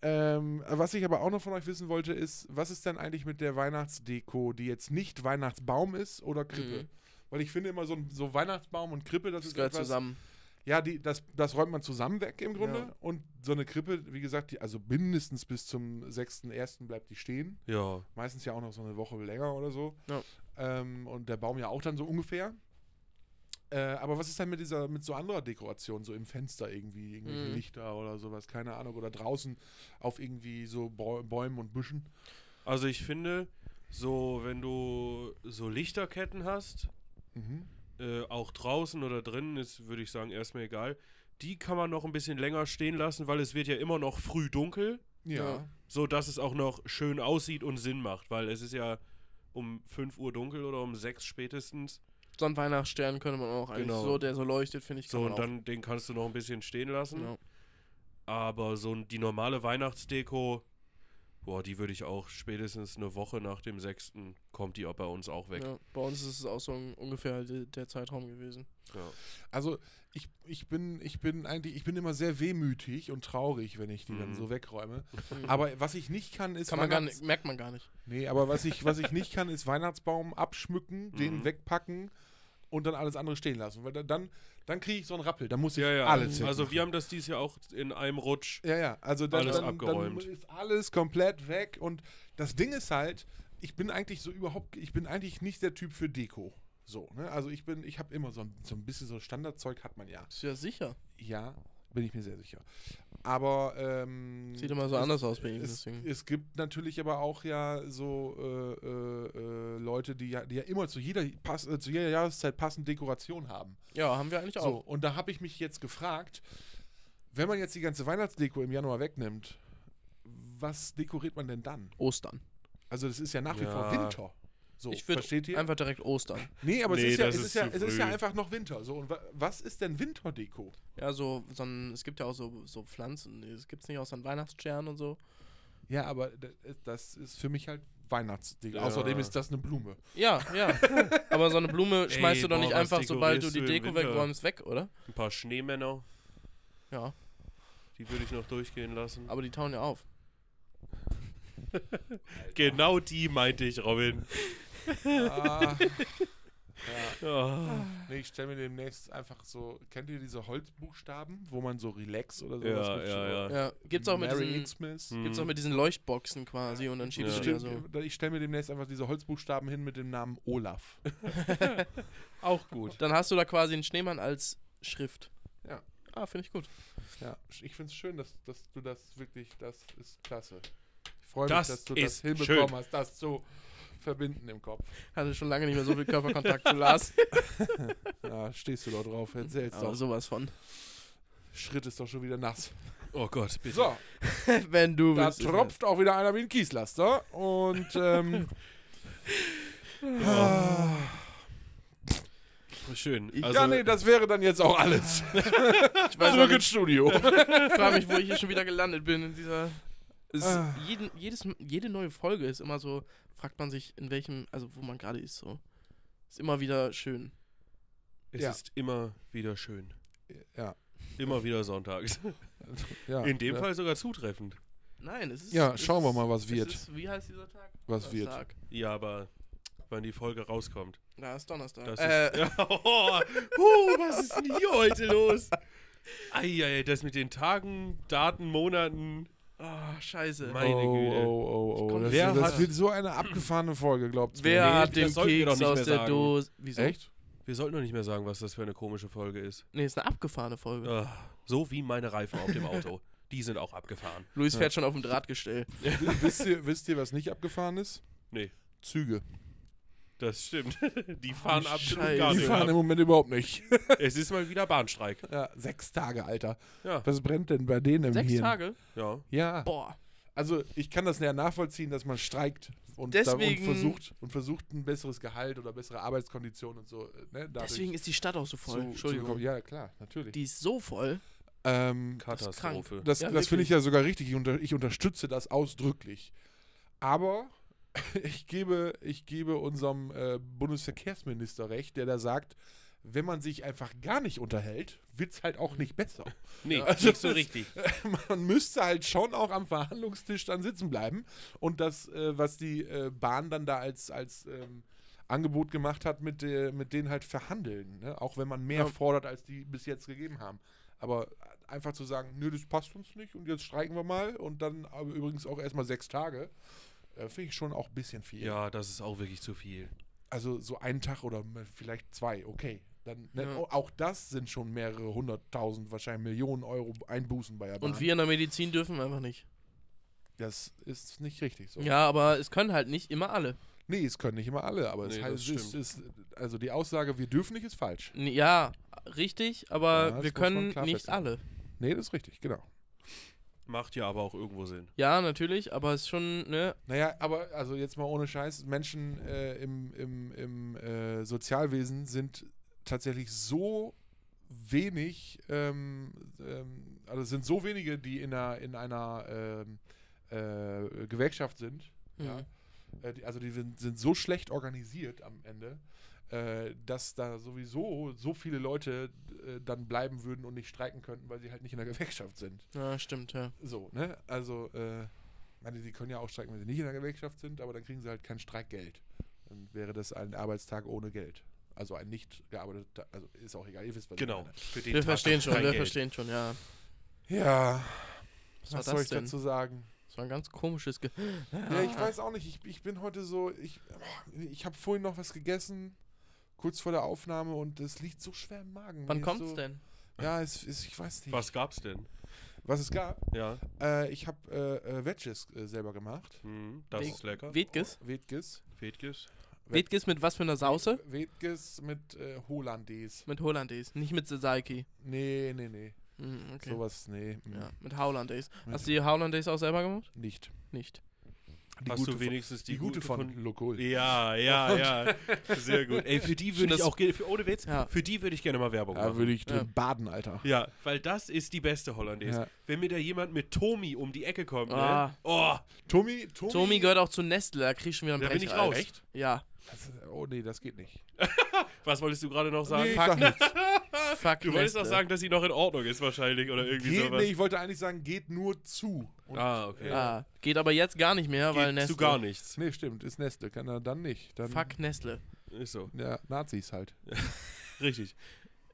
ähm, was ich aber auch noch von euch wissen wollte, ist, was ist denn eigentlich mit der Weihnachtsdeko, die jetzt nicht Weihnachtsbaum ist oder Krippe? Mhm. Weil ich finde immer so, ein- so Weihnachtsbaum und Krippe, das, Das ist gehört etwas, zusammen. Ja, die, das, das räumt man zusammen weg im Grunde. Ja. Und so eine Krippe, wie gesagt, die, also mindestens bis zum 6.1. bleibt die stehen. Ja. Meistens ja auch noch so eine Woche länger oder so. Ja. Ähm, und der Baum ja auch dann so ungefähr. Äh, aber was ist dann mit dieser, mit so anderer Dekoration, so im Fenster irgendwie, irgendwelche Mhm. Lichter oder sowas, keine Ahnung, oder draußen auf irgendwie so Bäu- Bäumen und Büschen? Also ich finde, so wenn du so Lichterketten hast, Mhm. Äh, auch draußen oder drinnen, ist, würde ich sagen, erstmal egal. Die kann man noch ein bisschen länger stehen lassen, weil es wird ja immer noch früh dunkel, Ja. Ja. so dass es auch noch schön aussieht und Sinn macht, weil es ist ja um 5 Uhr dunkel oder um 6 spätestens. So einen Weihnachtsstern könnte man auch eigentlich Genau. so, der so leuchtet, finde ich. So, und dann den kannst du noch ein bisschen stehen lassen. ja. Aber so die normale Weihnachtsdeko, boah, die würde ich auch spätestens eine Woche nach dem 6. kommt die auch bei uns auch weg. Ja, bei uns ist es auch so un- ungefähr de- der Zeitraum gewesen. Ja. Also ich, ich bin, ich bin eigentlich, ich bin immer sehr wehmütig und traurig, wenn ich die dann Mhm. so wegräume. Mhm. Aber was ich nicht kann, ist kann man gar Weihnachts- nicht, merkt man gar nicht. Nee, aber was ich, was ich nicht kann, ist Weihnachtsbaum abschmücken, den Mhm. wegpacken und dann alles andere stehen lassen. Weil da- dann, dann kriege ich so einen Rappel. Da muss ich Ja, ja. alles also wegmachen. wir haben das dieses Jahr auch in einem Rutsch. Ja, ja. Also dann, alles dann, abgeräumt. dann ist alles komplett weg. Und das Ding ist halt, ich bin eigentlich so überhaupt, ich bin eigentlich nicht der Typ für Deko. So, ne? Also ich bin, ich habe immer so ein, so ein bisschen so Standardzeug hat man ja. Ist ja sicher. Ja, bin ich mir sehr sicher. Aber ähm, Sieht immer so es- anders aus bei Ihnen, Es, deswegen. es gibt natürlich aber auch ja so äh, äh, äh, Leute, die ja, die ja immer zu jeder, pass, äh, zu jeder Jahreszeit passend Dekoration haben. Ja, haben wir eigentlich So, auch. und da habe ich mich jetzt gefragt, wenn man jetzt die ganze Weihnachtsdeko im Januar wegnimmt, was dekoriert man denn dann? Ostern. Also das ist ja nach wie Ja. vor Winter. So, ich würde einfach direkt Ostern. nee, aber Nee, es, ist ja, es, ist ist ja, es ist ja einfach noch Winter. So, und wa was ist denn Winterdeko? Ja, so, so ein, es gibt ja auch so, so Pflanzen. Es gibt nicht auch so einen Weihnachtsstern und so. Ja, aber d- das ist für mich halt Weihnachtsdeko. Ja. Außerdem ist das eine Blume. Ja, ja. Aber so eine Blume schmeißt du doch boah, nicht einfach, sobald du die Deko wegräumst, weg, oder? Ein paar Schneemänner. Ja. Die würde ich noch durchgehen lassen. Aber die tauen ja auf. Genau die meinte ich, Robin. Ah, ja. Ah. Nee, ich stelle mir demnächst einfach so, kennt ihr diese Holzbuchstaben, wo man so Relax oder Ja, sowas ja, ja. Ja, gibt's auch mit Mary diesen, Xmas. Hm. gibt's auch mit diesen Leuchtboxen quasi und dann schiebst Ja. du die ja so. Ich stelle mir demnächst einfach diese Holzbuchstaben hin mit dem Namen Olaf. Auch gut. Dann hast du da quasi einen Schneemann als Schrift. Ja. Ah, finde ich gut. Ja, ich finde es schön, dass, dass du das wirklich, das ist klasse. Ich freue mich, Das dass du das hinbekommen schön. hast, das zu verbinden im Kopf. Hatte schon lange nicht mehr so viel Körperkontakt zu Lars. Ja, stehst du da drauf, erzähl's Aber doch. sowas von. Schritt ist doch schon wieder nass. Oh Gott, bitte. So, Wenn du da willst. tropft auch wieder einer wie ein Kieslaster. Und, ähm, ah, Schön. Ich- Also, ja, nee, das wäre dann jetzt auch alles. Ich weiß Zurück ins Studio. ich frage mich, wo ich hier schon wieder gelandet bin in dieser. Es Ah. jeden, jedes, jede neue Folge ist immer so, fragt man sich, in welchem, also wo man gerade ist, so. Ist immer wieder schön. es Ja. ist immer wieder schön. Ja, Immer wieder sonntags. ja. In dem ja. Fall sogar zutreffend. Nein, es ist. Ja, es schauen wir mal, was wird. Ist, wie heißt dieser Tag? Was wird. Donnerstag. Ja, aber wann die Folge rauskommt. Ja, ist Donnerstag. Das äh, ist, ja, oh, huh, was ist denn hier heute los? Eieiei, das mit den Tagen, Daten, Monaten. Oh, scheiße. Meine oh, Güte. oh, oh, oh. Das, wer das hat- wird so eine abgefahrene Folge, glaubt Wer Nee, hat den sollten wir doch Keks nicht aus mehr der sagen. Dose? Wieso? Echt? Wir sollten doch nicht mehr sagen, was das für eine komische Folge ist. Nee, ist eine abgefahrene Folge. Ah, so wie meine Reifen auf dem Auto. Die sind auch abgefahren. Luis Ja. fährt schon auf dem Drahtgestell. wisst, ihr, wisst ihr, was nicht abgefahren ist? Nee. Züge. Das stimmt. Die fahren absolut Scheiße. gar Die nicht fahren im. Moment überhaupt nicht. Es ist mal wieder Bahnstreik. Ja, sechs Tage, Alter. Ja, Was brennt denn bei denen im Sechs Hirn? Tage? ja. Ja, Boah. also ich kann das ja nachvollziehen, dass man streikt und, Deswegen- und, versucht, und versucht ein besseres Gehalt oder bessere Arbeitskonditionen und so. äh, Ne, Deswegen ist die Stadt auch so voll. zu- Entschuldigung. zu ja, klar, natürlich. Die ist so voll. ähm, Katastrophe. Das, Ja, das finde ich ja sogar richtig. Ich, unter, ich unterstütze das ausdrücklich. Aber ich gebe, ich gebe unserem äh, Bundesverkehrsminister recht, der da sagt, wenn man sich einfach gar nicht unterhält, wird es halt auch nicht besser. Nee, Also nicht so das- richtig. man müsste halt schon auch am Verhandlungstisch dann sitzen bleiben. Und das, äh, was die äh, Bahn dann da als, als ähm, Angebot gemacht hat, mit, äh, mit denen halt verhandeln. Ne? Auch wenn man mehr Ja. fordert, als die bis jetzt gegeben haben. Aber einfach zu sagen, nö, das passt uns nicht und jetzt streiken wir mal und dann aber übrigens auch erstmal sechs Tage, äh, finde ich schon auch ein bisschen viel. Ja, das ist auch wirklich zu viel. Also so einen Tag oder vielleicht zwei, okay. Dann, ne, Ja. Auch das sind schon mehrere hunderttausend, wahrscheinlich Millionen Euro Einbußen bei der Bahn. Und wir in der Medizin dürfen einfach nicht. Das ist nicht richtig so. Ja, aber es können halt nicht immer alle. Nee, es können nicht immer alle, aber es Nee, heißt, es stimmt. ist, also die Aussage, wir dürfen nicht, ist falsch. Ja, richtig, aber Ja, wir können nicht alle. Nee, das ist richtig, genau. Macht ja aber auch irgendwo Sinn. Ja, natürlich, aber es ist schon, ne? Naja, aber also jetzt mal ohne Scheiß, Menschen äh, im, im, im äh, Sozialwesen sind tatsächlich so wenig, ähm, ähm, also es sind so wenige, die in einer, in einer ähm, äh, Gewerkschaft sind, ja. Mhm. Äh, die, also die sind, sind so schlecht organisiert am Ende, äh, dass da sowieso so viele Leute äh, dann bleiben würden und nicht streiken könnten, weil sie halt nicht in der Gewerkschaft sind. Ja, stimmt, ja. So, ne? Also, äh, meine, die können ja auch streiken, wenn sie nicht in der Gewerkschaft sind, aber dann kriegen sie halt kein Streikgeld. Dann wäre das ein Arbeitstag ohne Geld. Also ein nicht gearbeiteter, also ist auch egal, ihr wisst, was Genau. ich meine. Für den Wir Tag verstehen schon, wir Geld. verstehen schon, ja. Ja, Was, was, soll ich denn? dazu sagen? Das war ein ganz komisches Ge Ja, ich weiß auch nicht. Ich, ich bin heute so. Ich, ich habe vorhin noch was gegessen, kurz vor der Aufnahme, und es liegt so schwer im Magen. Wann Mir kommt's so, denn? Ja, es ist, ich weiß nicht. Was gab's denn? Was es gab. Ja, Äh, ich habe äh, äh, Wedges äh, selber gemacht. hm, das Weg- ist lecker. Wetges? Wetges. Fetges. Wetges mit was für einer Sauce? Wetges mit äh, Hollandaise. Mit Hollandaise, nicht mit Sasaki. Nee, nee, nee. Mhm, okay. Sowas, nee. mm, Ja, mit Hollandaise. Hast du die Hollandaise auch selber gemacht? Nicht. Nicht. Die Hast gute du von- wenigstens die, die gute von gefunden? Lokol. Ja, ja, ja. Sehr gut. Ey, für die würde ich auch gerne, für- ohne Witz, Ja. für die würde ich gerne mal Werbung Da machen. würde ich drin Ja. baden, Alter. Ja, weil das ist die beste Hollandaise. Ja. Wenn mir da jemand mit Tomi um die Ecke kommt, Ah. ne? Oh, Tommy, Tommy, Tommy gehört auch zu Nestle, da krieg ich schon wieder einen Da bin ich raus. Echt? Ja. Das- Oh nee, das geht nicht. was wolltest du gerade noch sagen? Nee, ich fuck. sag nichts. Fuck Du wolltest doch Nestle. sagen, dass sie noch in Ordnung ist wahrscheinlich oder irgendwie Geht, sowas. nee, ich wollte eigentlich sagen, geht nur zu. Und, ah, okay. Ah, geht aber jetzt gar nicht mehr, weil Nestle. zu gar nichts. Nee, stimmt, ist Nestle. Kann er dann nicht. Dann, Fuck Nestle. Ist so. Ja, Nazis halt. Richtig.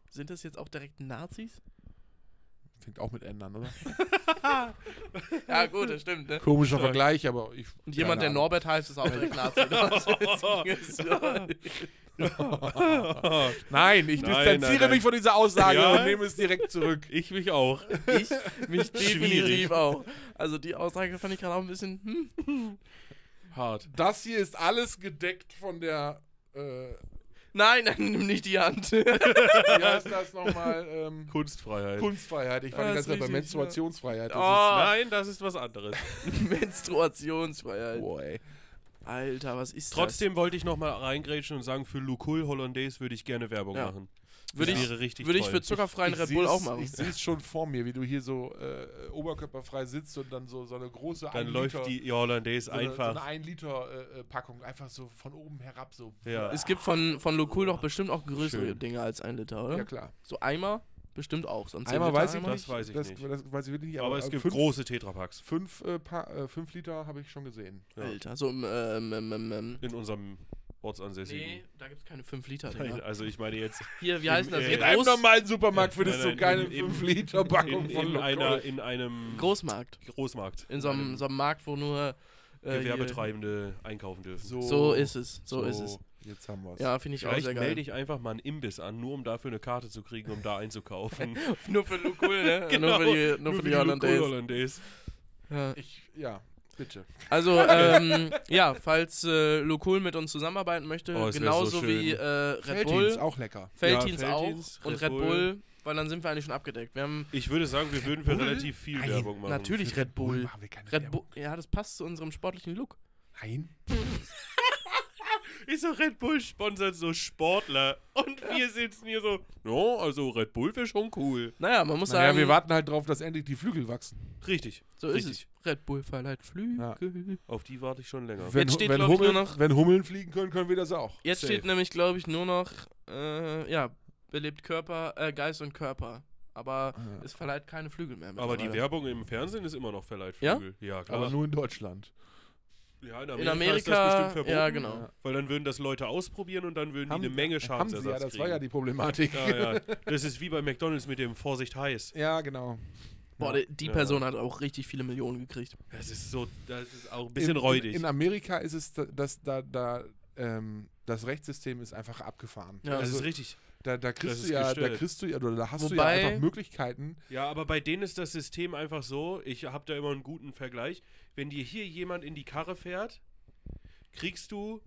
Sind das jetzt auch direkt Nazis? Fängt auch mit N an, oder? Ja, gut, das stimmt, ne? Komischer Stark. Vergleich, aber ich. Und jemand, der Norbert heißt, ist auch direkt Nazi. Nein, ich Nein, distanziere nein, nein. mich von dieser Aussage Ja? und nehme es direkt zurück. Ich mich auch. ich mich definitiv auch. Also die Aussage fand ich gerade auch ein bisschen, hm. Hart. Das hier ist alles gedeckt von der. Äh, Nein, nein, nimm nicht die Hand. wie heißt das nochmal? Ähm, Kunstfreiheit. Kunstfreiheit. Ich ist ganze Zeit bei Menstruationsfreiheit. Das Oh. Nein, das ist was anderes. Menstruationsfreiheit. ist, boah, ey. Alter, was ist Trotzdem wollte ich noch mal reingrätschen und sagen, für Lukul Hollandaise würde ich gerne Werbung Ja. machen. das? Würde das ich, wäre richtig würde ich für zuckerfreien Ich Red Bull auch machen. Ich sehe es schon vor mir, wie du hier so äh, oberkörperfrei sitzt und dann so, so eine große Dann ein läuft Liter, die Hollandaise so eine, so einfach. eine 1 Liter äh, äh, Packung einfach so von oben herab so. Ja. Es gibt von, von Locul doch bestimmt auch größere Schön. Dinge als ein Liter, oder? Ja klar. So Eimer bestimmt auch. So ein Einmal 10 weiß ich. Das weiß ich das, nicht. Das, weiß ich wirklich nicht. aber es äh, gibt fünf, große Tetrapacks Fünf, äh, äh, fünf Liter habe ich schon gesehen. Ja. Alter, so im, ähm, ähm, ähm, ähm. in unserem ortsansässigen. Nee, da gibt es keine 5 Liter Nein, Dinger. also ich meine jetzt Hier, wie heißt das? In einem normalen Supermarkt findest Nein, du nein, keine im- im- 5 Liter Packung in, von in, einer, in einem Großmarkt. Großmarkt. In so einem, so einem Markt, wo nur äh, hier- Gewerbetreibende einkaufen dürfen. So ist es, so, ist es. Jetzt haben wir es. Ja, finde ich auch Vielleicht sehr geil. melde ich einfach mal einen Imbiss an, nur um dafür eine Karte zu kriegen, um da einzukaufen. nur für Locul, ne? Genau, nur für die, nur für die Lukul Hollandaise. Hollandaise. Ja. Ich, ja, bitte. Also, ähm, ja, falls äh, Locul mit uns zusammenarbeiten möchte, Oh, genauso so wie äh, Red Felddienst, Bull, auch lecker. Felddienst Ja, auch Felddienst, und Red Red Bull. Bull, weil dann sind wir eigentlich schon abgedeckt. Wir haben Ich würde sagen, wir würden für Bull? relativ viel Nein, Werbung machen. natürlich Red Bull. machen wir keine Red. Bull, ja, das passt zu unserem sportlichen Look. Nein. Ist so Red Bull sponsert so Sportler und wir sitzen hier so, ja, also Red Bull wäre schon cool. Naja, man muss Naja, sagen, wir warten halt drauf, dass endlich die Flügel wachsen. Richtig. so ist richtig. es. Red Bull verleiht Flügel. Auf die warte ich schon länger. Wenn, Jetzt steht, wenn, glaub ich, nur Hummeln, noch- wenn Hummeln fliegen können, können wir das auch. Jetzt Safe. steht nämlich, glaube ich, nur noch, äh, ja, belebt Körper, äh, Geist und Körper. Aber Ja. es verleiht keine Flügel mehr. Aber die. Werbung im Fernsehen ist immer noch verleiht Ja? Flügel. Ja, klar. Aber nur in Deutschland. Ja, in In Amerika, Amerika, ist das bestimmt verboten. ja, genau. Weil dann würden das Leute ausprobieren und dann würden Haben- die eine Menge Haben sie Schadensersatz ja, das kriegen. war ja die Problematik. ja, ja. Das ist wie bei McDonalds mit dem Vorsicht heiß. Ja, genau. Boah, die, die Ja. Person hat auch richtig viele Millionen gekriegt. Das ist so, das ist auch ein bisschen in, räudig. In, in Amerika ist es, da- dass da, da ähm, das Rechtssystem ist einfach abgefahren. Ja. das also, ist richtig. da, da das kriegst du ja, da kriegst du ja, oder da hast du Wobei- ja einfach Möglichkeiten. Ja, aber bei denen ist das System einfach so, ich habe da immer einen guten Vergleich. Wenn dir hier jemand in die Karre fährt, kriegst du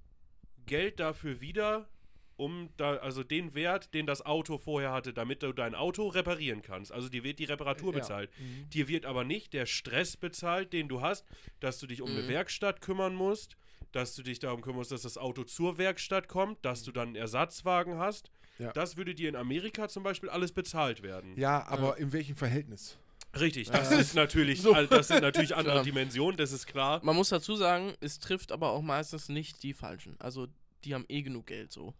Geld dafür wieder, um da, also den Wert, den das Auto vorher hatte, damit du dein Auto reparieren kannst. Also dir wird die Reparatur Ja. bezahlt. Mhm. Dir wird aber nicht der Stress bezahlt, den du hast, dass du dich um eine Mhm. Werkstatt kümmern musst, dass du dich darum kümmerst, dass das Auto zur Werkstatt kommt, dass du dann einen Ersatzwagen hast. Ja. Das würde dir in Amerika zum Beispiel alles bezahlt werden. Ja, aber in welchem Verhältnis? Richtig, das Ja. ist natürlich, So. das sind natürlich andere Klar. Dimensionen, das ist klar. Man muss dazu sagen, es trifft aber auch meistens nicht die Falschen. Also, die haben eh genug Geld so.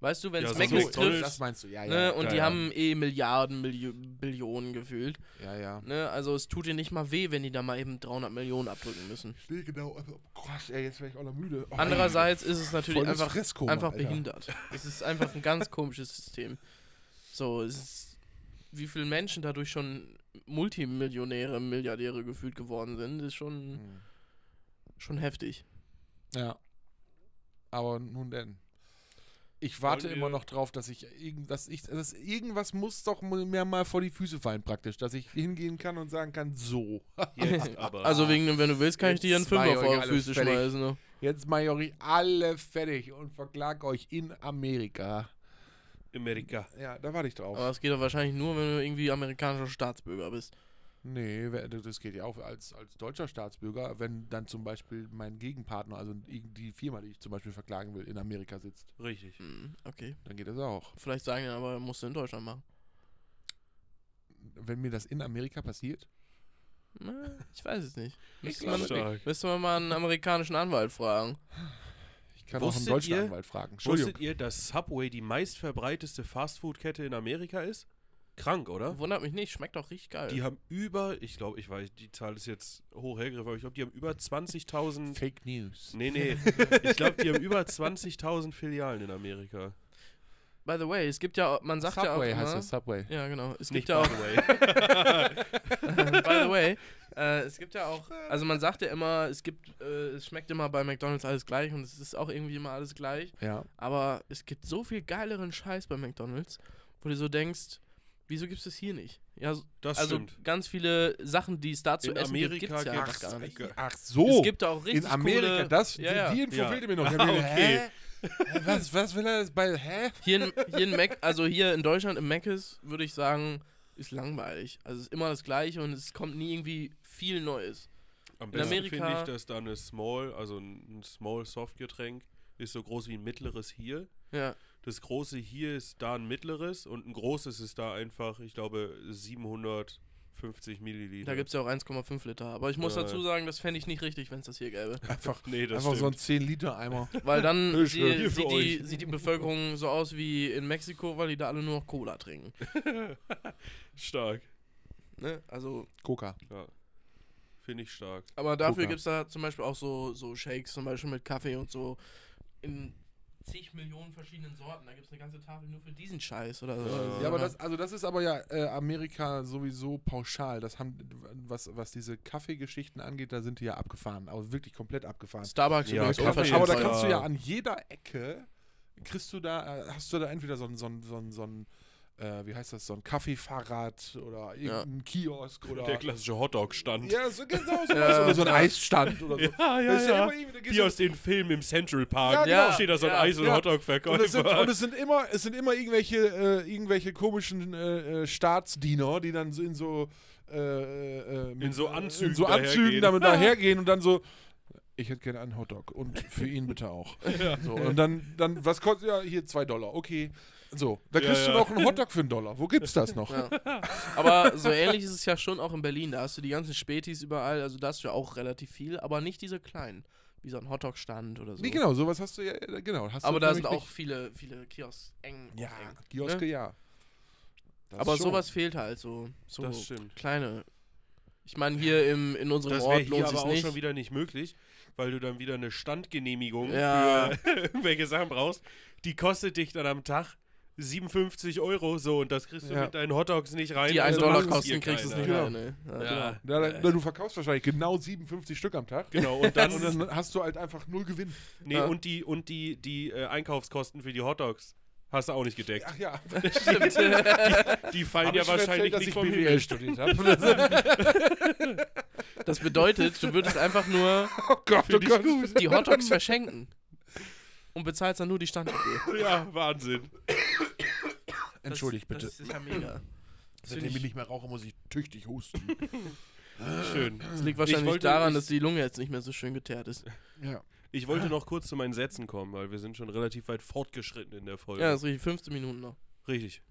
Weißt du, wenn Ja, es so Macis McDonald's- trifft, das meinst du, ja, ja. ne, und ja, die ja. haben eh Milliarden, Milio Billionen gefühlt. ja, ja. Ne? Also, es tut dir nicht mal weh, wenn die da mal eben 300 Millionen abdrücken müssen. Nee, genau. Also, krass, ey, jetzt wäre ich auch noch müde. Oh, Andererseits ist es natürlich Volles einfach, einfach Alter. behindert. Es ist einfach ein ganz komisches System. So, es ist, wie viele Menschen dadurch schon Multimillionäre, Milliardäre gefühlt geworden sind, ist schon, Hm. schon heftig. Ja. Aber nun denn. Ich warte immer noch drauf, dass ich irgend, dass ich, dass irgendwas muss doch mir mal vor die Füße fallen praktisch, dass ich hingehen kann und sagen kann, so. Jetzt aber. Also wegen dem, wenn du willst, kann ich dir einen Fünfer vor die alle Füße fertig. schmeißen. Ne? Jetzt mache ich euch alle fertig und verklag euch in Amerika. Amerika. Ja, da warte ich drauf. Aber das geht doch wahrscheinlich nur, wenn du irgendwie amerikanischer Staatsbürger bist. Nee, das geht ja auch als, als deutscher Staatsbürger, wenn dann zum Beispiel mein Gegenpartner, also die Firma, die ich zum Beispiel verklagen will, in Amerika sitzt. Richtig. Hm, okay. Dann geht das auch. Vielleicht sagen die aber, musst du in Deutschland machen. Wenn mir das in Amerika passiert, Na, ich weiß es nicht. Müsste glaube man, müsste man mal einen amerikanischen Anwalt fragen. Ich kann auch einen Wusstet deutschen ihr- Anwalt fragen. Entschuldigung. Wusstet ihr, dass Subway die meistverbreiteste Fastfood-Kette in Amerika ist? Krank, oder? Wundert mich nicht, schmeckt auch richtig geil. Die haben über, ich glaube, ich weiß, die Zahl ist jetzt hoch hergegriffen, aber ich glaube, die haben über 20.000. Fake News. Nee, nee. ich glaube, die haben über 20.000 Filialen in Amerika. By the way, es gibt ja, man sagt ja auch Subway immer, heißt das, Subway. Ja, genau. Es Nicht gibt ja auch, by the way. by the way, äh, es gibt ja auch, also man sagt ja immer, es gibt, äh, es schmeckt immer bei McDonalds alles gleich und es ist auch irgendwie immer alles gleich. Ja. Aber es gibt so viel geileren Scheiß bei McDonalds, wo du so denkst, wieso gibt es das hier nicht? Ja, so- Das also stimmt. ganz viele Sachen, die es da zu In essen Amerika gibt, gibt's ja einfach gar nicht. Ach so. Es gibt auch richtig in Amerika, coole, das, ja, ja. die Info Ja. fehlte mir noch. Ah, okay. hä? Was, was will er jetzt bei, hä? Hier in, hier in Mac, also hier in Deutschland im Mc's würde ich sagen, ist langweilig. Also es ist immer das Gleiche und es kommt nie irgendwie viel Neues. Am In besten finde ich, dass da eine Small, also ein Small Softgetränk, ist so groß wie ein mittleres hier. Ja, Das große hier ist da ein mittleres und ein großes ist da einfach, ich glaube, 750 Milliliter. da gibt es ja auch 1,5 Liter. Aber ich muss Ja. dazu sagen, das fände ich nicht richtig, wenn es das hier gäbe. Einfach, Nee, das einfach so ein stimmt. 10-Liter-Eimer. Weil dann für sieht, die, sieht die Bevölkerung so aus wie in Mexiko, weil die da alle nur noch Cola trinken. Stark. Ne? Also, Coca. Ja. Finde ich stark. aber dafür gibt es da zum Beispiel auch so, so Shakes, zum Beispiel mit Kaffee und so. In zig Millionen verschiedenen Sorten. Da gibt es eine ganze Tafel nur für diesen Scheiß oder so. Ja. Ja, aber das, also das ist aber ja äh, Amerika sowieso pauschal. Das haben, was, was diese Kaffeegeschichten angeht, da sind die ja abgefahren. Aber wirklich komplett abgefahren. Starbucks Ja, übrigens Kaffee aber da kannst du ja- an jeder Ecke, kriegst du da, äh, hast du da entweder so ein, so ein, so ein, so ein äh, wie heißt das, so ein Kaffeefahrrad oder irgendein Kiosk oder. Der klassische Hotdog-Stand. ja, so genau sowas. Ja, oder so ein ja. Eisstand oder so. ja, Das da gehst Wie aus den Filmen im Central Park. Ja, genau. Da steht da so ein Ja, Eis- und ja. Hotdog-Verkäufer. Und es, sind, und es sind immer, es sind immer irgendwelche, äh, irgendwelche komischen äh, äh, Staatsdiener, die dann so in so äh, äh, mit- In so Anzügen in so dahergehen. Anzügen damit dahergehen und dann so. Ich hätte gerne einen Hotdog und für ihn bitte auch. So, und dann, dann, was kostet ja hier zwei Dollar? Okay. So, da Ja, kriegst ja. du noch einen Hotdog für einen Dollar. Wo gibt's das noch? Ja. Aber so ähnlich ist es ja schon auch in Berlin. Da hast du die ganzen Spätis überall. Also da hast du ja auch relativ viel, aber nicht diese kleinen. Wie so ein Hotdog-Stand oder so. Nee, genau, sowas hast du ja, äh, genau. Hast Aber du da sind auch viele, viele Kiosks eng. Ja, eng. Kioske, ja. Das Aber schon. sowas fehlt halt so. So Das stimmt. kleine. Ich meine, hier im, in unserem Das wäre Ort hier lohnt aber sich auch nicht. schon wieder nicht möglich, weil du dann wieder eine Standgenehmigung Ja. für irgendwelche Sachen brauchst. Die kostet dich dann am Tag 57 Euro so und das kriegst du Ja. mit deinen Hotdogs nicht rein. die 1 also Dollar kosten, kriegst du es nicht Genau. rein. Ne? Ja. Ja, Ja, du verkaufst wahrscheinlich genau 57 Stück am Tag. genau. Und dann, Und dann hast du halt einfach null Gewinn. nee, Ja. und die, und die, die äh, Einkaufskosten für die Hotdogs hast du auch nicht gedeckt. Ach ja, Stimmt. Die fallen Hab ja wahrscheinlich erzählt, dass nicht ich vom BWL studiert habe. Das bedeutet, du würdest einfach nur oh Gott, oh Gott. die Hotdogs verschenken. Und bezahlst dann nur die Standgebühr. Ja, Wahnsinn. Entschuldigt bitte. Das ist ja mega. Seitdem ich nicht mehr rauche, muss ich tüchtig husten. Schön. Das liegt wahrscheinlich wollte- daran, dass die Lunge jetzt nicht mehr so schön geteert ist. ja. Ich wollte noch kurz zu meinen Sätzen kommen, weil wir sind schon relativ weit fortgeschritten in der Folge. Ja, das ist richtig. 15 Minuten noch. Richtig.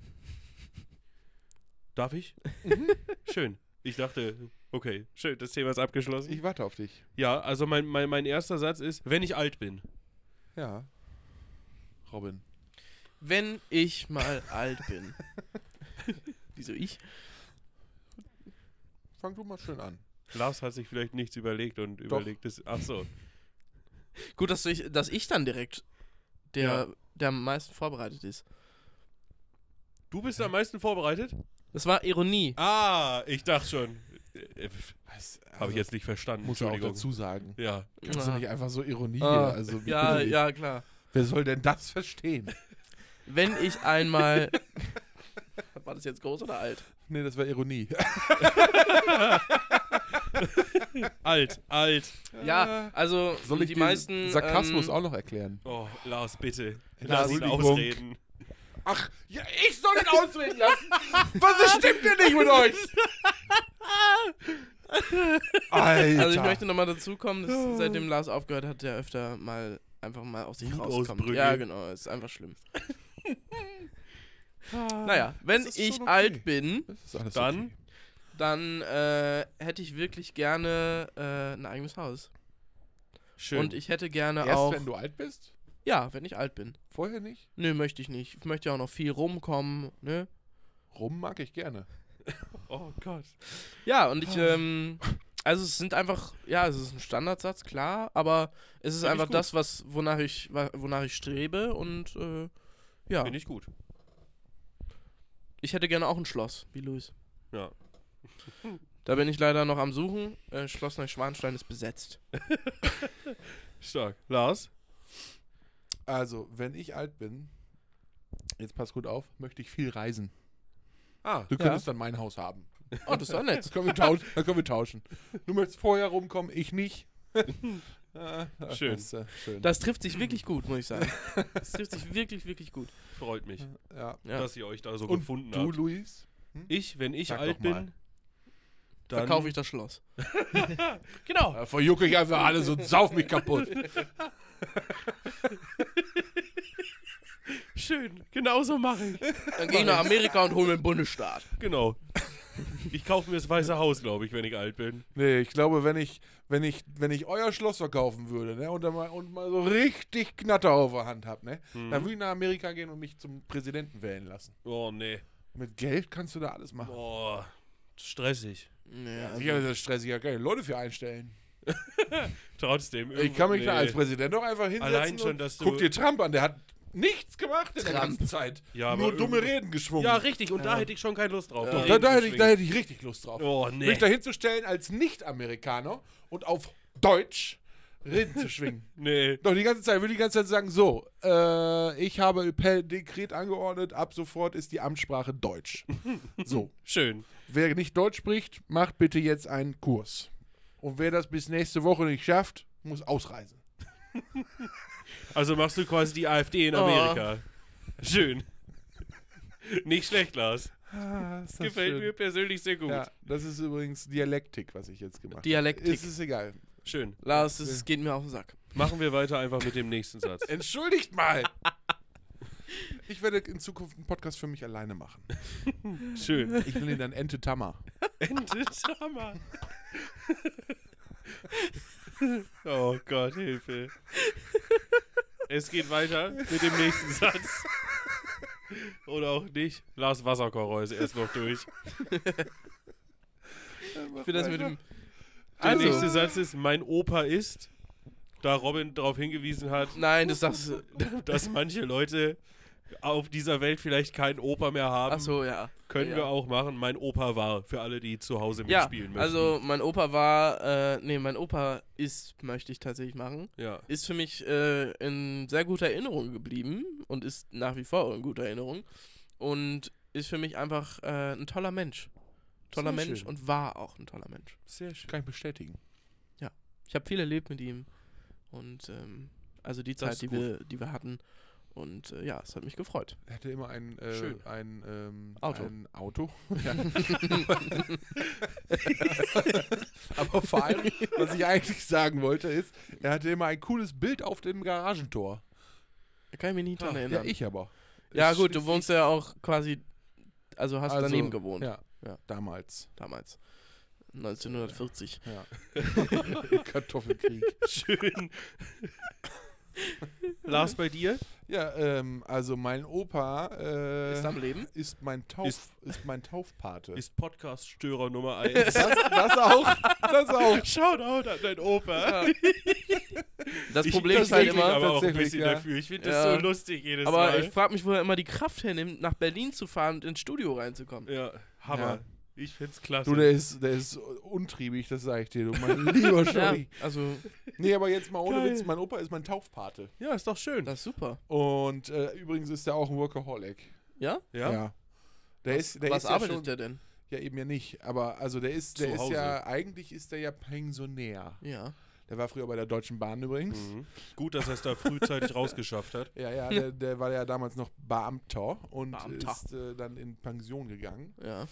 Darf ich? Schön. Ich dachte, okay, schön, das Thema ist abgeschlossen. Ich warte auf dich. ja, also mein, mein, mein erster Satz ist, wenn ich alt bin. Ja. Robin. Wenn ich mal alt bin. Wieso ich? Fang du mal schön an. Lars hat sich vielleicht nichts überlegt und überlegt es. Ach so. Gut, dass ich, dass ich dann direkt der, Ja. der am meisten vorbereitet ist. Du bist am meisten vorbereitet? Das war Ironie. Ah, ich dachte schon. Was, Habe ich jetzt nicht verstanden. Also, Muss er auch dazu sagen. Ja. Kannst du nicht einfach so Ironie Ah, hier, also Ja, ja, klar. Wer soll denn das verstehen? Wenn ich einmal. War das jetzt groß oder alt? Nee, das war Ironie. Alt, alt. Ja, also Soll ich die den meisten. Sarkasmus ähm, auch noch erklären? Oh, Lars, bitte. Lars, Lass ihn ausreden. Ach, ja, ich soll ihn ausreden lassen? Was stimmt denn nicht mit euch? Alter. Also ich möchte nochmal dazu kommen, dass seitdem Lars aufgehört hat, der öfter mal einfach mal aus sich rauskommt. Wutausbrüche. Ja, genau, ist einfach schlimm. Naja, wenn ich okay. alt bin, Dann? okay. dann äh, hätte ich wirklich gerne äh, ein eigenes Haus. Schön. Und ich hätte gerne Erst auch. wenn du alt bist? Ja, wenn ich alt bin. Vorher nicht? Nö, möchte ich nicht. Ich möchte ja auch noch viel rumkommen, ne? Rum mag ich gerne. Oh Gott. Ja, und ich, ähm, also es sind einfach, ja, es ist ein Standardsatz, klar, aber es ist Find einfach das, was, wonach ich, wonach ich strebe und, äh, ja, Finde ich gut. ich hätte gerne auch ein Schloss, wie Luis. Ja. Da bin ich leider noch am Suchen. Äh, Schloss Neuschwanstein ist besetzt. Stark. Lars? Also, wenn ich alt bin, jetzt pass gut auf, möchte ich viel reisen. Ah, Du könntest dann mein Haus haben. Oh, das ist doch nett. Das können wir tauschen. Dann können wir tauschen. Du möchtest vorher rumkommen, ich nicht. Ah, Schön. Das, ist, äh, schön. Das trifft sich wirklich gut, muss ich sagen. Das trifft sich wirklich, wirklich gut. freut mich, ja. Ja. dass ihr euch da so Und gefunden du, habt. Luis? Ich, wenn ich Sag alt doch mal. bin, dann Verkaufe ich das Schloss. Genau. Da verjucke ich einfach alles und sauf mich kaputt. Schön. Genauso mache ich. Dann gehe ich nach Amerika und hole mir einen Bundesstaat. Genau. Ich kaufe mir das Weiße Haus, glaube ich, wenn ich alt bin. Nee, ich glaube, wenn ich, wenn ich, wenn ich euer Schloss verkaufen würde, ne, und, dann mal, und mal so richtig Knatter auf der Hand hab, ne, Mhm. dann würde ich nach Amerika gehen und mich zum Präsidenten wählen lassen. Oh, nee. Mit Geld kannst du da alles machen. Boah. Stressig. Ja, Also, ja, das ist stressig, ja keine Leute für einstellen. Trotzdem. Ich kann mich nee. da als Präsident doch einfach hinsetzen Allein schon, und dass du- guck dir Trump an, der hat nichts gemacht in der Trump. ganzen Zeit. Ja, Nur dumme Reden geschwungen. Ja, richtig. Und da hätte ich schon keine Lust drauf. Ja. die da, da, zu hätte ich, da hätte ich richtig Lust drauf. Oh, Mich nee. da hinzustellen als Nicht-Amerikaner und auf Deutsch Reden zu schwingen. Nee. Doch, die ganze Zeit, würde die ganze Zeit sagen, so, äh, ich habe per Dekret angeordnet, ab sofort ist die Amtssprache Deutsch. So, Schön. wer nicht Deutsch spricht, macht bitte jetzt einen Kurs. Und wer das bis nächste Woche nicht schafft, muss ausreisen. Also machst du quasi die AfD in Oh. Amerika. Schön. Nicht schlecht, Lars. Ah, Gefällt schön. mir persönlich sehr gut. Ja, das ist übrigens Dialektik, was ich jetzt gemacht habe. Dialektik. Es ist egal. Schön. Lars, das geht mir auf den Sack. Machen wir weiter einfach mit dem nächsten Satz. Entschuldigt mal! Ich werde in Zukunft einen Podcast für mich alleine machen. Schön. Ich will ihn dann Ente Tammer. Ende Hammer. oh Gott, Hilfe. Es geht weiter mit dem nächsten Satz. Oder auch nicht. Lars Wasserkocher ist erst noch durch. Ich finde das mit dem. Der Also- nächste Satz ist, mein Opa ist, da Robin darauf hingewiesen hat, Nein, das sagst du. dass manche Leute auf dieser Welt vielleicht keinen Opa mehr haben. Achso, ja. Können ja. wir auch machen. Mein Opa war, für alle, die zu Hause Ja, mitspielen möchten. also mein Opa war, äh, nee, mein Opa ist, möchte ich tatsächlich machen, Ja. ist für mich äh, in sehr guter Erinnerung geblieben und ist nach wie vor in guter Erinnerung und ist für mich einfach äh, ein toller Mensch. Toller Sehr Mensch schön. und war auch ein toller Mensch. Sehr schön. Kann ich bestätigen. Ich habe viel erlebt mit ihm und ähm, also die Das Zeit, die wir, die wir hatten und äh, ja, es hat mich gefreut. Er hatte immer ein, äh, ein, ähm, Auto. ein Auto. Ja. Aber vor allem, was ich eigentlich sagen wollte, ist, er hatte immer ein cooles Bild auf dem Garagentor. Da kann ich mich nicht dran Ja, erinnern. ich aber. Ja, Ich- gut, du wohnst ja auch quasi, also hast also, daneben gewohnt, Ja, Ja. damals. damals. 1940. Ja. Kartoffelkrieg. Schön. Lars, bei dir? Ja, ähm, also mein Opa äh, Ist am Leben? ist mein Tauf, Ist- ist, mein Taufpate. Ist Podcast-Störer Nummer 1. das, das auch, das auch. Shoutout an dein Opa. Das Ich- Problem ist halt ich bin immer, aber auch ein bisschen ja. dafür. Ich finde Ja. das so lustig jedes aber Mal. ich frage mich, wo er immer die Kraft hernimmt, nach Berlin zu fahren und ins Studio reinzukommen. ja, Hammer. Ja. Ich find's klasse. Du, der ist, der ist untriebig, das sage ich dir, du, mein lieber Ja, Scholli. also, Nee, aber jetzt mal ohne Geil. Witz, mein Opa ist mein Taufpate. ja, ist doch schön. das ist super. Und äh, übrigens ist er auch ein Workaholic. Ja? ja? Der was ist, der was ist arbeitet ja schon, der denn? Ja, eben ja nicht. Aber also der ist, der Zu ist Hause. ja, eigentlich ist der ja Pensionär. Ja. Der war früher bei der Deutschen Bahn übrigens. Mhm. Gut, dass er es da frühzeitig rausgeschafft hat. Ja, ja, der, der war ja damals noch Beamter und Beamter. ist äh, dann in Pension gegangen. Ja.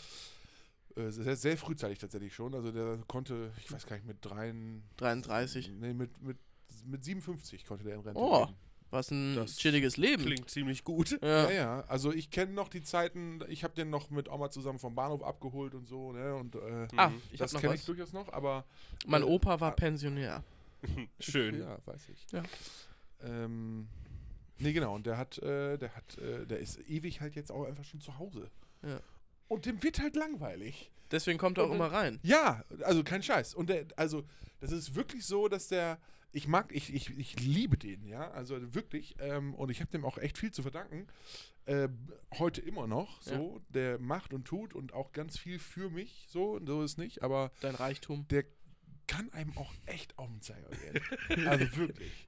Äh, sehr, sehr frühzeitig tatsächlich schon. Also der konnte, ich weiß gar nicht, mit dreien, 33. nee, mit, mit, mit 57 konnte der in Rente Oh. gehen. Was ein Das chilliges Leben. Klingt ziemlich gut. Ja. Ja, ja, also ich kenne noch die Zeiten, ich habe den noch mit Oma zusammen vom Bahnhof abgeholt und so, ne, und äh, Ah, Mhm. ich hab das noch kenne ich was. durchaus noch, aber Mein äh, Opa ah. war Pensionär. Schön. Ja, weiß ich. Ja. Ähm, Nee, genau. Und der hat, äh, der hat, äh, der ist ewig halt jetzt auch einfach schon zu Hause. Ja. Und dem wird halt langweilig. Deswegen kommt er auch Und- immer rein. Ja, also kein Scheiß. Und der, also, das ist wirklich so, dass der, ich mag, ich, ich, ich liebe den, ja, also wirklich. Ähm, und ich habe dem auch echt viel zu verdanken. Äh, heute immer noch so. Der macht und tut und auch ganz viel für mich, so, so ist nicht, aber Dein Reichtum. der kann einem auch echt auf den Zeiger gehen. also wirklich.